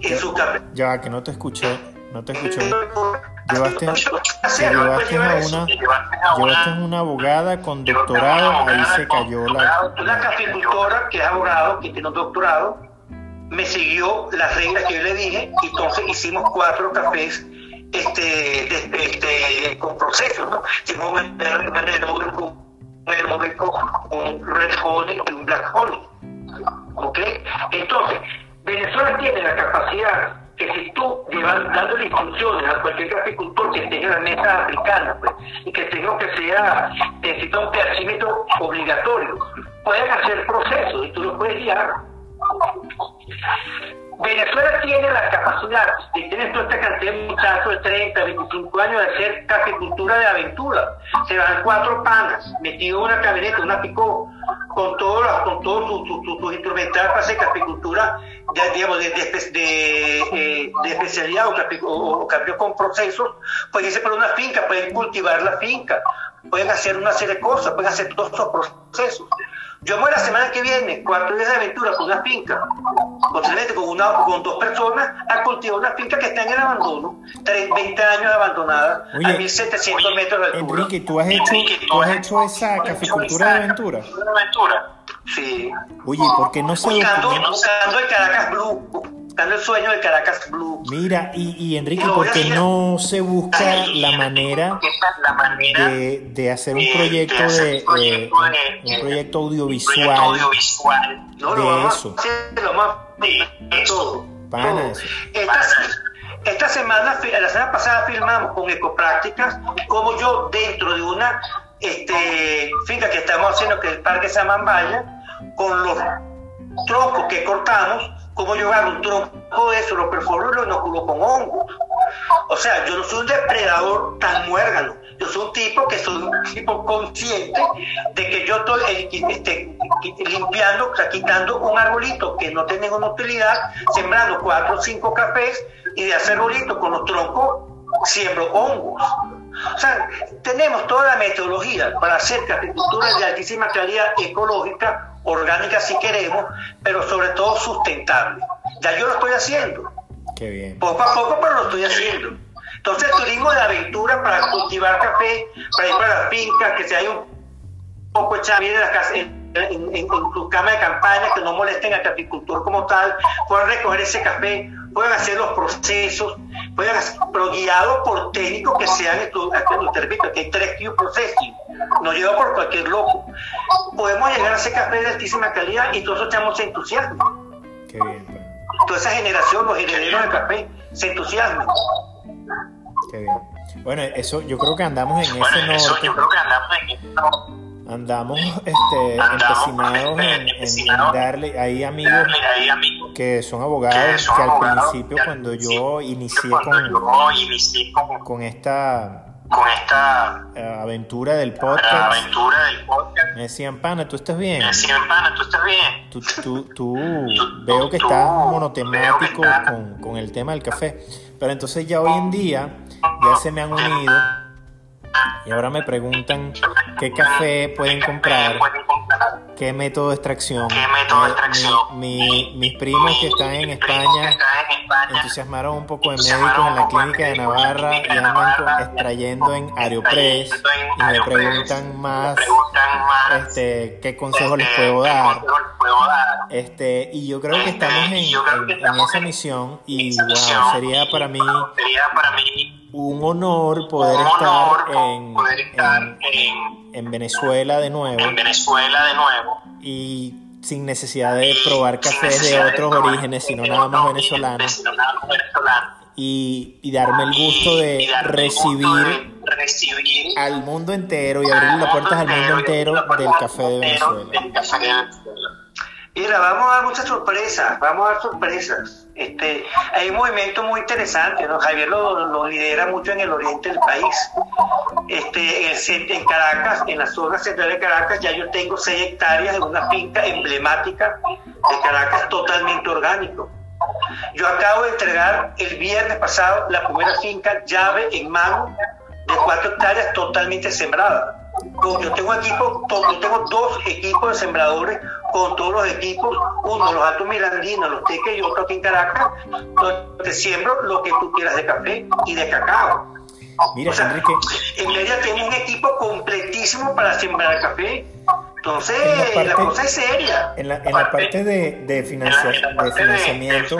En su ya, que no te escuché, no te escuché. Llevaste, llevaste a una, llevaste una abogada con doctorado, ahí se cayó la...
Una caficultora que es abogado, que tiene un doctorado, me siguió las reglas que yo le dije, y entonces hicimos cuatro cafés este, este, con procesos, ¿no? Hicimos un un red honey y un black honey. ¿Ok? Entonces, Venezuela tiene la capacidad que si tú llevas dando instrucciones a cualquier caficultor que esté en la mesa africana pues, y que tenga que sea, necesita un tercímetro obligatorio, pueden hacer procesos y tú lo puedes guiar. Venezuela tiene la capacidad de tener toda esta cantidad de muchachos de 30, 25 años de hacer caficultura de aventura. Se van cuatro panas metidos en una camioneta, una picó, con todos con todos sus instrumentales para hacer caficultura de, digamos, de, de, eh, especialidad o, cambio con procesos, pueden irse por una finca, pueden cultivar la finca, pueden hacer una serie de cosas, pueden hacer todos esos procesos. Yo voy la semana que viene, cuatro días de aventura con una finca, posiblemente con, una, con dos personas, a cultivar una finca que está en el abandono, 20 años abandonada, a 1700 metros de altura.
Enrique, ¿tú has hecho, ¿tú has hecho esa caficultura de aventura?
Sí.
Oye, ¿por qué no se
buscando, buscando el Caracas Blue el sueño de Caracas Blue.
Mira, y, y Enrique, ¿por qué no se busca la manera de, de hacer un proyecto de, eh, un proyecto audiovisual, de eso?
Lo más todo. Esta, esta semana, la semana pasada filmamos con Ecoprácticas como yo dentro de una este, finca que estamos haciendo, que es el Parque Samambaya, con los troncos que cortamos, como agarro un tronco de eso, lo perforo y lo inoculo con hongo. O sea, yo no soy un depredador tan muérgano. Yo soy un tipo que soy un tipo consciente de que yo estoy eh, este, limpiando, o sea, quitando un arbolito que no tiene ninguna utilidad, sembrando cuatro o cinco cafés y de hacer arbolito con los troncos siembro hongos. O sea, tenemos toda la metodología para hacer caficultura de altísima calidad ecológica orgánica si queremos, pero sobre todo sustentable. Ya yo lo estoy haciendo.
Qué bien.
Poco a poco, pero lo estoy haciendo. Entonces, turismo de aventura para cultivar café, para ir para las fincas, que se haya un poco echar bien en, la casa, en, en, tu cama de campaña, que no molesten al caficultor como tal, puedan recoger ese café, puedan hacer los procesos, puedan hacer, pero guiados por técnicos que sean, te repito, que hay tres Q processing no lleva por cualquier loco. Podemos llegar a ese café de altísima calidad y todos echamos entusiasmo.
Qué bien. Pues.
Toda esa generación, los herederos del café, se entusiasman.
Qué bien. Bueno, eso yo creo que andamos en ese norte. yo creo que andamos en ese Andamos, este, empecinados en, darle, hay amigos que son abogados que al principio cuando yo inicié con, con esta
con esta
eh, aventura del podcast.
aventura del podcast.
Me decían, pana, ¿tú estás bien?
Me decían, pana, ¿tú estás bien?
Tú, tú, tú <laughs> veo que estás monotemático con, con el tema del café. Pero entonces ya hoy en día ya se me han unido y ahora me preguntan qué café pueden comprar, qué método de extracción. Eh, mis primos que están en España entusiasmaron un poco de médicos en la clínica de Navarra y andan extrayendo en Aeropress. Y me preguntan más este, qué consejo les puedo dar. Este, y yo creo que estamos en, en esa misión y wow, sería para mí un honor poder, estar, en, en Venezuela de nuevo.
En Venezuela de nuevo.
Y sin necesidad de probar cafés de otros orígenes, sino nada más venezolanos. Y, y, darme el gusto de recibir, al mundo entero y abrir las puertas al mundo entero del café de Venezuela.
Mira, vamos a dar muchas sorpresas, vamos a dar sorpresas. Este, hay un movimiento muy interesante, ¿no? Javier lo, lidera mucho en el oriente del país. Este, en, Caracas, en la zona central de Caracas, ya yo tengo 6 hectáreas en una finca emblemática de Caracas totalmente orgánico. Yo acabo de entregar el viernes pasado la primera finca llave en mano de 4 hectáreas totalmente sembrada. Yo tengo equipo, yo tengo dos equipos de sembradores con todos los equipos, uno los altos mirandinos, los teques y otro aquí en Caracas, donde siembro lo que tú quieras de café y de cacao.
Mira, Enrique.
En media tengo un equipo completísimo para sembrar café. Entonces, la, cosa es seria.
En la, en la parte de, de, financiamiento,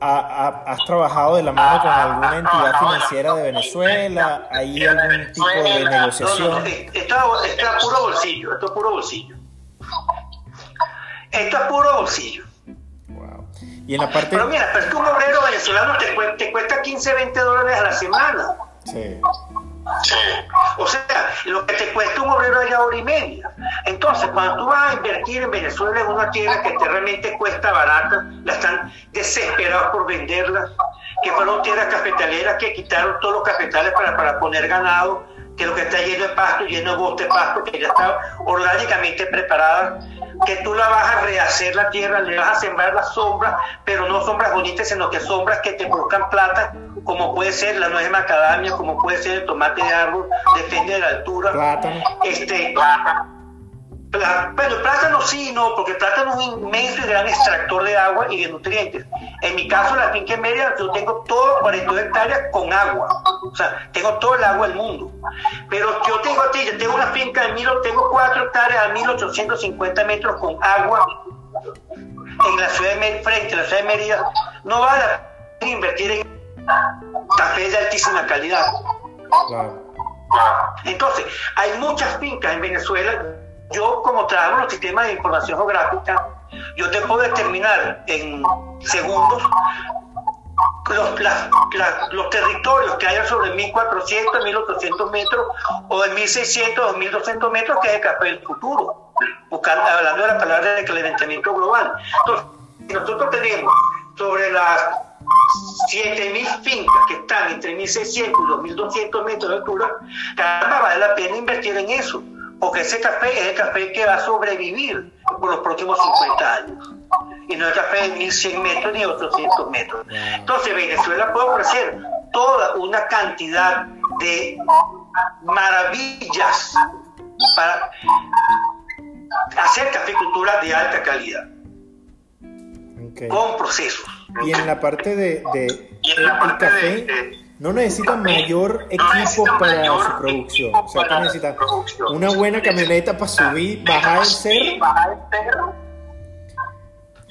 ¿Has trabajado de la mano con alguna entidad financiera de Venezuela? ¿Hay algún tipo de negociación?
esto, es puro bolsillo, esto es puro bolsillo. Esto es puro bolsillo.
Wow. Y en la parte...
Pero mira, pero es que un obrero venezolano te, te cuesta 15, 20 dólares a la semana.
Sí.
O sea, lo que te cuesta un obrero allá hora y media. Entonces, cuando tú vas a invertir en Venezuela en una tierra que te realmente cuesta barata, la están desesperados por venderla, que fueron tierras cafetaleras que quitaron todos los cafetales para, para poner ganado, que lo que está lleno de pasto, lleno de bote de pasto, que ya está orgánicamente preparada que tú la vas a rehacer la tierra, le vas a sembrar las sombras, pero no sombras bonitas, sino que sombras que te produzcan plata, como puede ser la nuez de macadamia, como puede ser el tomate de árbol, depende de la altura.
Plátano.
Este, bueno, plátano sí, no, porque plátano es un inmenso y gran extractor de agua y de nutrientes. En mi caso, la finca media, yo tengo todo 42 hectáreas con agua. O sea, tengo todo el agua del mundo. Pero yo tengo ti, yo tengo una finca de mil, tengo 4 hectáreas a 1850 metros con agua en la ciudad de frente a la ciudad de Mérida. No vale invertir en café de altísima calidad. Entonces, hay muchas fincas en Venezuela yo, como trabajo en los sistemas de información geográfica, yo te puedo determinar en segundos los, los territorios que hay sobre 1400, 1800 metros o de 1600 o 1200 metros que es el café del futuro, buscando, hablando de la palabra de calentamiento global. Entonces, nosotros tenemos sobre las 7.000 fincas que están entre 1.600 y 2.200 metros de altura, caramba, vale la pena invertir en eso porque ese café es el café que va a sobrevivir por los próximos 50 años. Y no el café de 1100 metros ni 800 metros. Entonces Venezuela puede ofrecer toda una cantidad de maravillas para hacer caficultura de alta calidad. Con procesos.
Y en la parte de, el, café, no necesitan mayor equipo para su producción. O sea, que necesitan una buena camioneta para subir, bajar el cerro.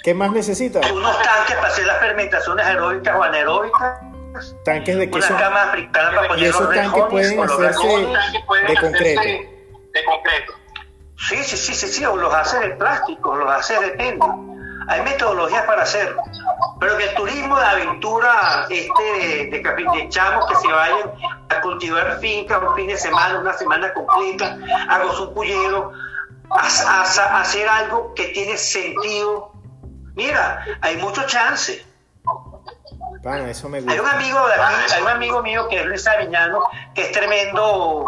¿Qué más necesitan?
Unos tanques para hacer las fermentaciones aeróbicas o anaeróbicas.
Tanques de queso. Y esos tanques pueden hacerse de concreto.
De concreto.
Sí, sí, sí, sí, sí, o los hace de plástico, los hace de pelo. Hay metodologías para hacerlo. Pero que el turismo de aventura, este de, de, chamos que se vayan a cultivar fincas un fin de semana, una semana completa, a un pullero, a, hacer algo que tiene sentido. Mira, hay mucho chance.
Bueno, eso me gusta.
Hay un amigo de aquí, hay un amigo mío que es Luis Aviñano, que es tremendo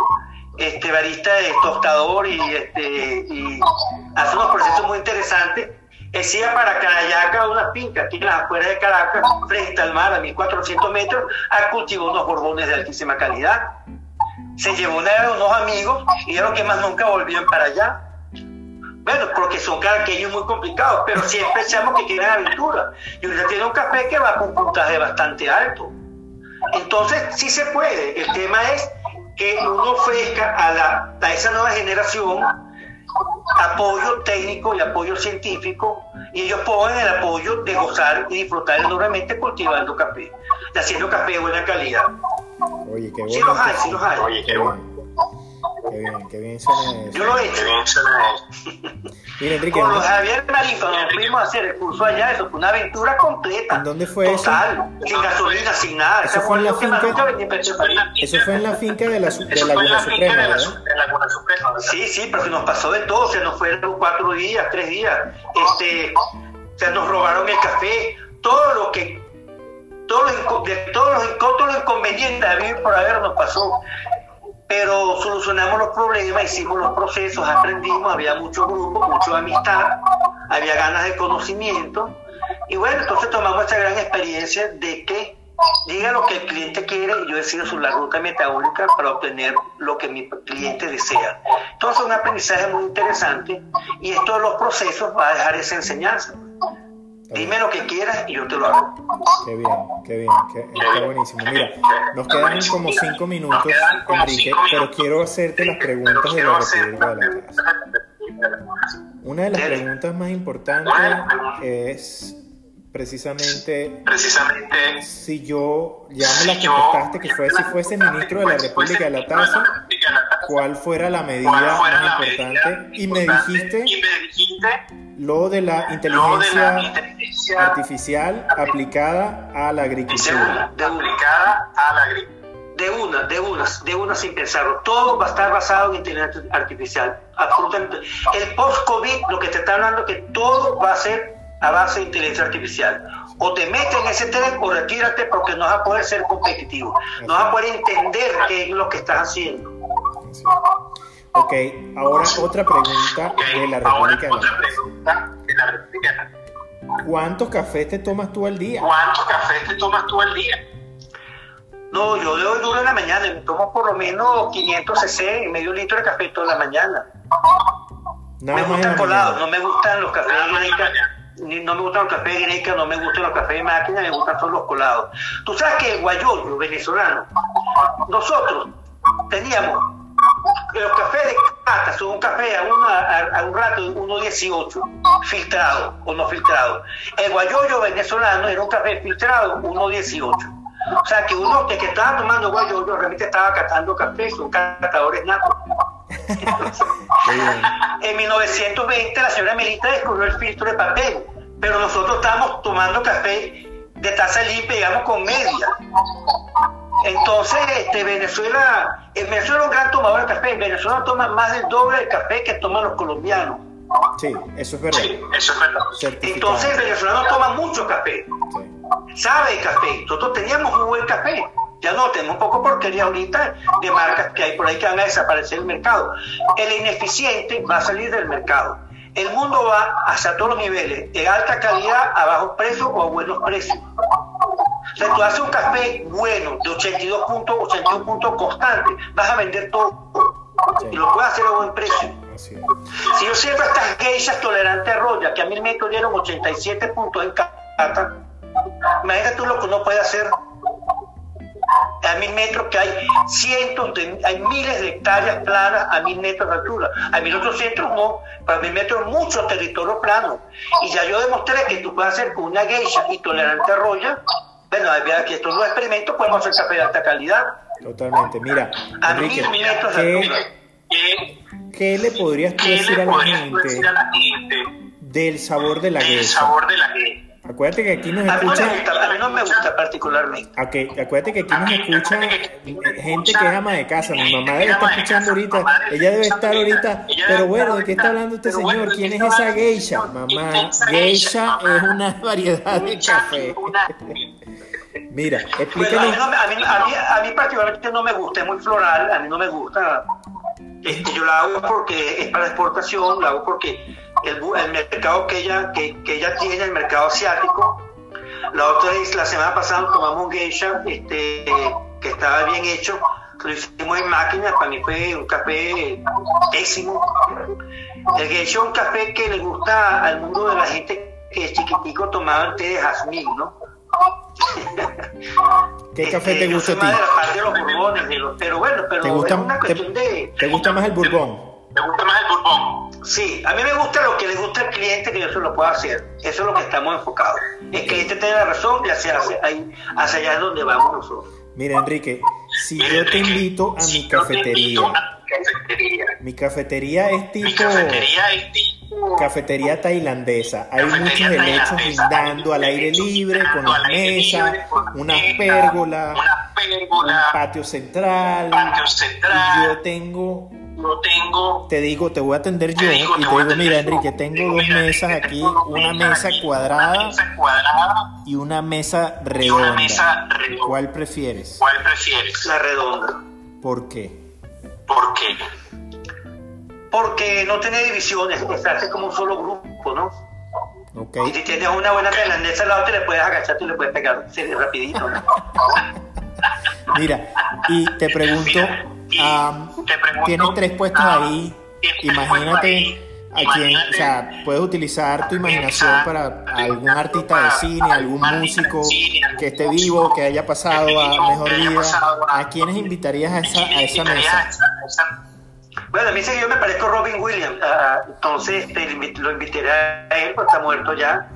este barista de tostador y este y hace unos procesos muy interesantes Decía para Carayaca, una finca aquí en las afueras de Caracas, frente al mar, a 1400 metros, ha cultivado unos borbones de altísima calidad. Se llevó una unos amigos y lo que más nunca volvían para allá. Bueno, porque son caraqueños muy complicados, pero siempre echamos que quieren aventura. Y usted tiene un café que va con un puntaje bastante alto. Entonces, sí se puede. El tema es que uno ofrezca a, la, a esa nueva generación apoyo técnico y apoyo científico y ellos ponen el apoyo de gozar y disfrutar enormemente cultivando café, haciendo café de buena calidad.
Oye, qué
bueno. Sí los hay, sí los hay.
Oye, qué bueno.
Qué bien, qué bien suena eso.
Yo lo he
Qué
hecho.
bien suena eso.
Mira, Enrique,
Con
¿en
los Javier cuando nos fuimos a hacer el curso allá, eso fue una aventura completa.
¿En dónde fue eso?
Total, sin gasolina, sin nada.
Eso
Esa
fue en la finca. Eso fue en la finca de, la, de
Eso fue en
Laguna
la finca
Suprema,
de la,
¿verdad?
Su- de Laguna Suprema, ¿verdad?
Sí, sí, pero se nos pasó de todo, se nos fueron cuatro días, tres días, este, se nos robaron el café, todo lo que, todo lo de todos los, todos los inconvenientes a vivir por haber nos pasó. Pero solucionamos los problemas, hicimos los procesos, aprendimos, había mucho grupo, mucha amistad, había ganas de conocimiento. Y bueno, entonces tomamos esta gran experiencia de que diga lo que el cliente quiere y yo decido sobre la ruta metabólica para obtener lo que mi cliente desea. Entonces, un aprendizaje muy interesante y esto de los procesos va a dejar esa enseñanza. Dime lo que quieras y yo te lo hago.
Qué bien, qué bien, qué- está buenísimo. Mira, nos quedan como cinco minutos, Enrique, pero quiero hacerte las preguntas de la República de la Casa. Una de las preguntas más importantes es precisamente
Precisamente.
si yo, ya me la contestaste, que fue si fuese ministro de la República de la Taza, cuál fuera la medida más importante y me dijiste lo de la
lo de la
inteligencia artificial aplicada a la agricultura.
artificial aplicada a la agricultura.
De una, de una, de una sin pensarlo. Todo va a estar basado en inteligencia artificial. Absolutamente. El post-COVID, lo que te está hablando, que todo va a ser a base de inteligencia artificial. O te metes en ese tren o retírate porque no vas a poder ser competitivo. No vas a poder entender qué es lo que estás haciendo.
Ok, ahora otra pregunta
Ok,
de la República de la
otra pregunta de la República de.
¿Cuántos cafés te tomas tú al día?
¿Cuántos cafés te tomas tú al día?
No, yo le doy duro en la mañana y me tomo por lo menos 500 cc y medio litro de café toda la mañana.
Nada
me gustan
la
colados, no me gustan los cafés de greca, ni- no me gustan los cafés de greca, no me gustan los cafés de máquina, me gustan solo los colados. Tú sabes que guayoyo venezolano, nosotros teníamos los cafés de cata, son un café a, una, a, a un rato de 1.18, filtrado o no filtrado. El guayoyo venezolano era un café filtrado 1.18. O sea que uno que, que estaba tomando guayoyo realmente estaba catando café, son catadores natos. En 1920 la señora Melita descubrió el filtro de papel, pero nosotros estábamos tomando café de taza limpia, digamos, con media. Entonces, este, Venezuela, en Venezuela es un gran tomador de café. En Venezuela toma más del doble de café que toman los colombianos.
Sí, eso es verdad.
Sí, eso es verdad.
Entonces, el venezolano toma mucho café,
Sí.
sabe de café. Nosotros teníamos muy buen café. Ya no, tenemos un poco porquería ahorita de marcas que hay por ahí que van a desaparecer del mercado. El ineficiente va a salir del mercado. El mundo va hacia todos los niveles, de alta calidad, a bajos precios o a buenos precios. O sea, tú haces un café bueno, de 82 puntos, 81 puntos constante, vas a vender todo. Y lo puedes hacer a buen precio. Si yo siempre estas geishas tolerantes a Roya, que a mil metros dieron 87 puntos en cata, imagínate tú lo que uno puede hacer a mil metros que hay cientos de, hay miles de hectáreas planas a mil metros de altura. A mil ochocientos no, para mil metros mucho territorio plano. Y ya yo demostré que tú puedes hacer con una geisha y tolerante a Roya, bueno, había que estos dos experimentos podemos hacer café de alta calidad.
Totalmente. Mira,
A
Enrique,
mil metros
¿qué.
¿Qué,
qué le podrías tú decir
le
a la
tú decir a
gente
la gente
del sabor de la
del
geisha?
sabor de la?
Acuérdate que aquí nos
A mí, no me
escucha,
gusta, a mí no me gusta particularmente.
que- acuérdate que aquí nos escucha gente que es ama de casa. Mi mamá debe estar escuchando ahorita, ella debe estar ahorita, pero bueno, ¿de qué está hablando este señor? ¿Quién es esa geisha? Mamá, geisha es una variedad de café. Mira,
Bueno, a mí,
explícanos.
no me- a, mí, a, mí, a mí particularmente no me gusta, es muy floral, a mí no me gusta. Este, yo la hago porque es para exportación, la hago porque el, mercado que ella, que, que ella tiene, el mercado asiático, la otra vez, la semana pasada tomamos un geisha este, que estaba bien hecho, lo hicimos en máquina, para mí fue un café pésimo. El geisha es un café que le gusta al mundo de la gente que es chiquitico, tomaba té de jazmín, ¿no?
¿Qué café
Este,
te gusta a ti?
de los pero bueno, pero
¿Te gusta,
es una
te,
cuestión de...
te gusta más el bourbon?
¿Te gusta más el?
Sí, a mí me gusta lo que le gusta al cliente que yo se lo pueda hacer. Eso es lo que estamos enfocados. El cliente tiene la razón y hacia, hacia, ahí, hacia allá es donde vamos nosotros.
Mira, Enrique, Si
Mira,
yo te
Enrique,
invito a
si
mi
te
cafetería,
cafetería,
mi cafetería es tipo
mi cafetería es tipo
cafetería tailandesa. Hay
Cafetería
muchos helechos brindando al aire libre, con las mesas,
libre, con las
una pérgola,
una
un
pérgola,
patio central.
patio
Y
central.
yo tengo,
Yo tengo
te digo, te voy a atender
Te
yo
digo,
y
te
digo, mira. Enrique,
Te
tengo dos mesas aquí, una mesa
aquí, Una
cuadrada
mesa cuadrada
y una mesa
y una mesa
redonda.
redonda.
¿Cuál prefieres?
¿Cuál prefieres?
La redonda.
¿Por qué?
¿Por qué?
Porque no tiene divisiones, hace como un solo grupo, ¿no?
¿Ok?
Y si tienes una buena tailandesa al lado, te le puedes agachar, tú le puedes pegar sí, rapidito, ¿no? <laughs>
Mira, y te pregunto,
Mira, y
am,
te pregunto,
tienes tres puestos
am,
ahí, imagínate
ahí,
a quién, o sea, puedes utilizar tu imaginación para algún artista de cine, algún músico que esté vivo, que haya pasado a mejor vida.
a-
¿A quiénes invitarías a esa, a esa
invitarías
mesa?
Bueno, a mí sí yo me parezco a Robin Williams, ah, entonces este, lo invi- lo invitaría a él, porque está muerto ya.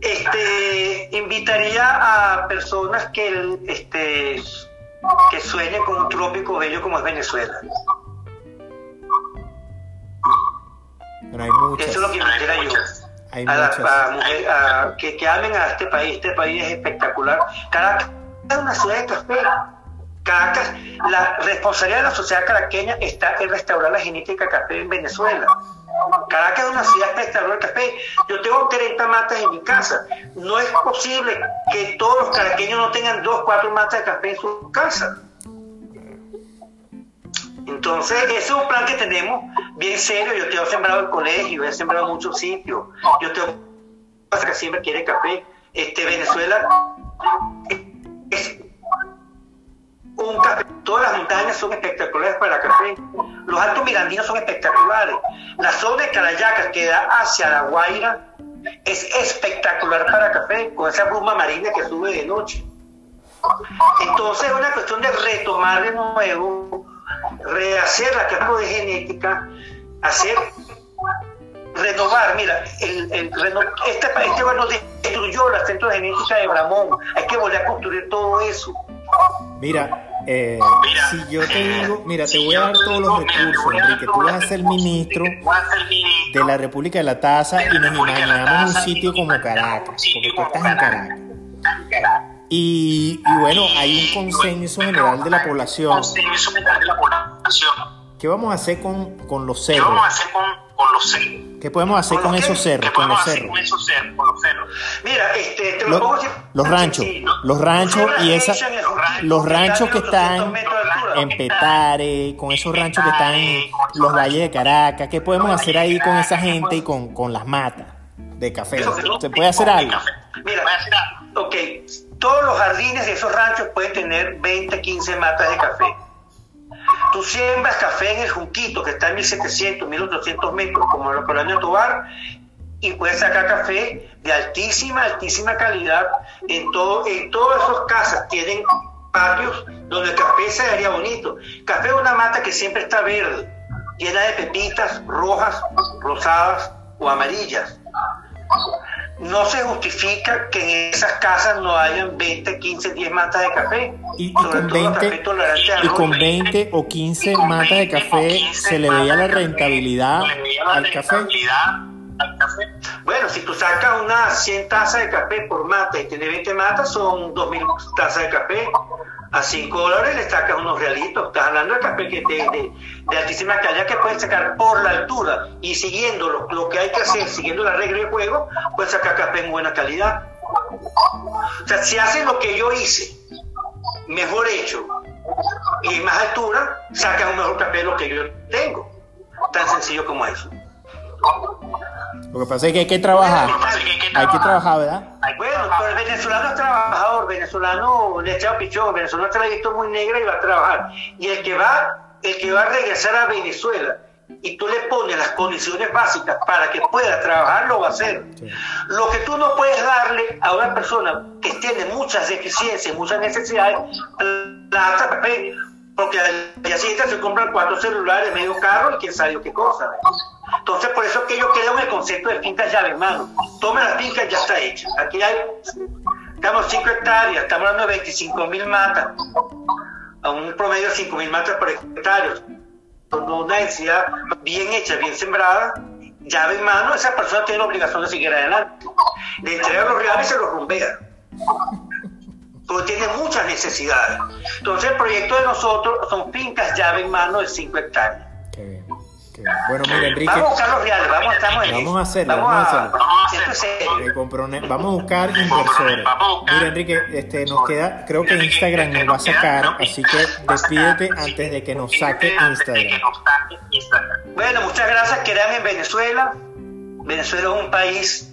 Este, invitaría a personas que, este, que sueñen con un trópico bello como es Venezuela.
Pero hay muchas,
Eso es lo que invitaría yo.
hay
a, la-
muchas.
a mujer- a- que, que amen a este país. Este país es espectacular. Caracas es una ciudad de café. Caracas, la responsabilidad de la sociedad caraqueña está en restaurar la genética café en Venezuela. Caracas es una ciudad espectacular de café. Yo tengo 30 matas en mi casa. No es posible que todos los caraqueños no tengan dos, cuatro matas de café en su casa. Entonces, ese es un plan que tenemos bien serio. Yo tengo sembrado el colegio, he sembrado muchos sitios. Yo tengo que siempre quiere café. Este, Venezuela es un café. Todas las montañas son espectaculares para café. Los altos mirandinos son espectaculares. La zona de Carayacas que da hacia la Guaira es espectacular para café, con esa bruma marina que sube de noche. Entonces es una cuestión de retomar de nuevo, rehacer la campo de genética, hacer, renovar. Mira, el, el este, este gobierno destruyó la centro de genética de Bramón. Hay que volver a construir todo eso.
Mira, eh,
Mira,
si yo te digo, mira, te
si
voy a dar
te
todos los recursos,
voy a dar
Enrique. Tú
todos
vas a
los
ser
recursos,
ministro
Enrique, tú vas a ser ministro
de la República de la Taza y nos imaginamos un sitio como Caracas, porque tú estás en
Caracas.
Y, y bueno, hay un consenso general de la población. ¿Qué vamos a hacer con, con los
¿Qué
cerros?
Los cerros?
¿Qué podemos hacer
¿Con
con esos cerros?
¿Qué
Con los cerros.
con esos cerros? Con los cerros.
Mira, este, te lo
Los-
pongo
los ranchos,
sencillo.
los ranchos y esa- los ranchos que están
800 metros de altura.
En Petare, con esos ranchos que están en los valles de Caracas. ¿Qué podemos hacer ahí con esa gente y con, con las matas de café? ¿Se puede hacer algo?
Mira,
Puede hacer algo.
ok, todos los jardines de esos ranchos pueden tener 20, 15 matas de café. Tú siembras café en el Junquito, que está en 1700, 1800 metros, como en la colonia Tobar, y puedes sacar café de altísima, altísima calidad. En, todo, en todas esas casas tienen patios donde el café se vería bonito. Café es una mata que siempre está verde, llena de pepitas rojas, rosadas o amarillas. No se justifica que en esas casas no hayan 20, 15, 10 matas de café.
Y, y con
todo los
20,
cafés tolerantes al
y con
roble.
20 o 15 matas de café se le veía la rentabilidad
veía la
al café.
rentabilidad al café.
Bueno, si tú sacas unas 100 tazas de café por mata y tienes 20 matas, son 2.000 tazas de café. A 5 dólares le sacas unos realitos. Estás hablando de café de, de- de altísima calidad que puedes sacar por la altura y siguiendo lo, lo que hay que hacer, siguiendo la regla de juego, puedes sacar café en buena calidad. O sea, si haces lo que yo hice, mejor hecho y más altura, sacas un mejor café de lo que yo tengo. Tan sencillo como eso.
Lo que pasa es que hay que trabajar.
Hay que trabajar.
¿verdad?
Bueno, pero el venezolano es trabajador, venezolano le echa pichón, venezolano se la ha visto muy negra y va a trabajar. Y el que va, el que va a regresar a Venezuela y tú le pones las condiciones básicas para que pueda trabajar, lo va a hacer.
Sí.
Lo que tú no puedes darle a una persona que tiene muchas deficiencias, muchas necesidades, plata, café, porque al día siguiente se compran cuatro celulares, medio carro y quién sabe qué cosa. Entonces, por eso es que yo creo en el concepto de fincas llave, hermano. Toma las fincas, ya está hecha. Aquí hay, estamos 5 hectáreas, estamos hablando de 25 mil matas. a un promedio de 5.000 metros por hectárea, con una densidad bien hecha, bien sembrada, llave en mano, esa persona tiene la obligación de seguir adelante. Le entrega los reales y se los rumbea. Porque tiene muchas necesidades. Entonces el proyecto de nosotros son fincas llave en mano de 5 hectáreas.
Bueno, mira, Enrique,
Vamos a buscar los reales, vamos, estamos en
Vamos
eso.
a hacerlo,
Vamos
vamos a
a,
hacerlo.
serio.
me comprone- vamos a buscar inversores. Mira, Enrique, este, nos queda, creo que Instagram nos va a sacar, así que despídete antes de que nos saque Instagram.
Bueno, muchas gracias. Quedan en Venezuela. Venezuela es un país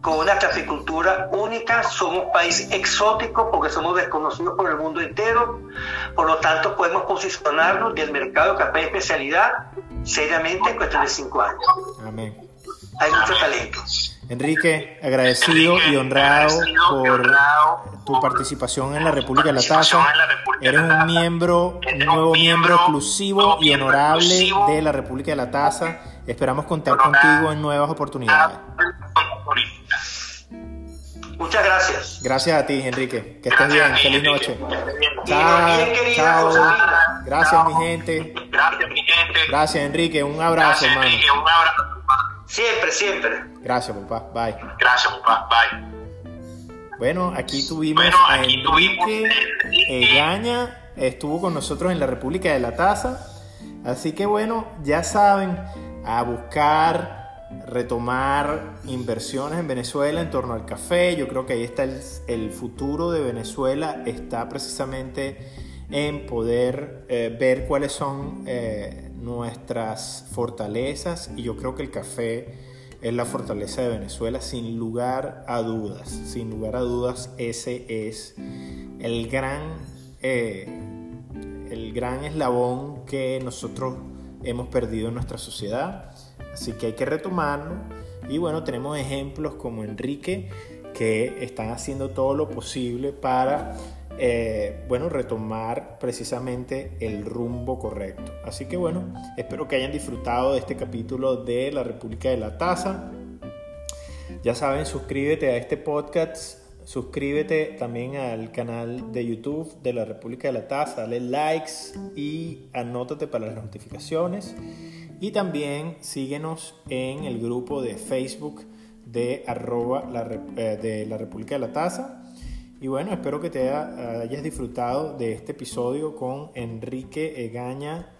con una caficultura única. Somos un país exótico porque somos desconocidos por el mundo entero. Por lo tanto, podemos posicionarnos del mercado de café de especialidad seriamente en cuestión de cinco años.
Amén.
Hay mucho talento.
Enrique, agradecido y honrado por tu participación en la República de la Taza. Eres un miembro, un nuevo miembro exclusivo y honorable de la República de la Taza. Esperamos contar contigo en nuevas oportunidades.
Muchas gracias.
Gracias a ti, Enrique. Que estés bien. Feliz noche. Chao.
bien.
Gracias, mi gente.
Gracias, mi gente.
Gracias, Enrique. Un abrazo,
Gracias,
hermano.
Enrique. Un abrazo.
Siempre, siempre.
Gracias, papá. Bye.
Gracias, papá. Bye.
Bueno, aquí tuvimos
Bueno, aquí
Enrique
a Enrique.
Egaña, estuvo con nosotros en la República de la Taza. Así que bueno, ya saben, a buscar, retomar inversiones en Venezuela en torno al café. Yo creo que ahí está el, futuro de Venezuela, está precisamente en poder eh, ver cuáles son eh, nuestras fortalezas y yo creo que el café es la fortaleza de Venezuela sin lugar a dudas. Sin lugar a dudas, ese es el gran, eh, el gran eslabón que nosotros hemos perdido en nuestra sociedad. Así que hay que retomarlo. Y bueno, tenemos ejemplos como Enrique que están haciendo todo lo posible para eh, bueno, retomar precisamente el rumbo correcto. Así que bueno, espero que hayan disfrutado de este capítulo de la República de la Taza. Ya saben, suscríbete a este podcast, suscríbete también al canal de YouTube de la República de la Taza, dale likes y anótate para las notificaciones. Y también síguenos en el grupo de Facebook de arroba la, eh, de la República de la Taza. Y bueno, espero que te haya- hayas disfrutado de este episodio con Enrique Egaña,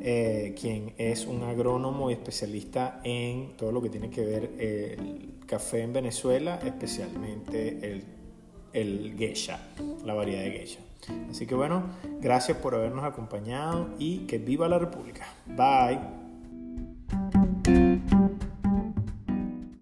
eh, quien es un agrónomo y especialista en todo lo que tiene que ver el café en Venezuela, especialmente el, el geisha, la variedad de geisha. Así que bueno, gracias por habernos acompañado y que viva la República. Bye. thank you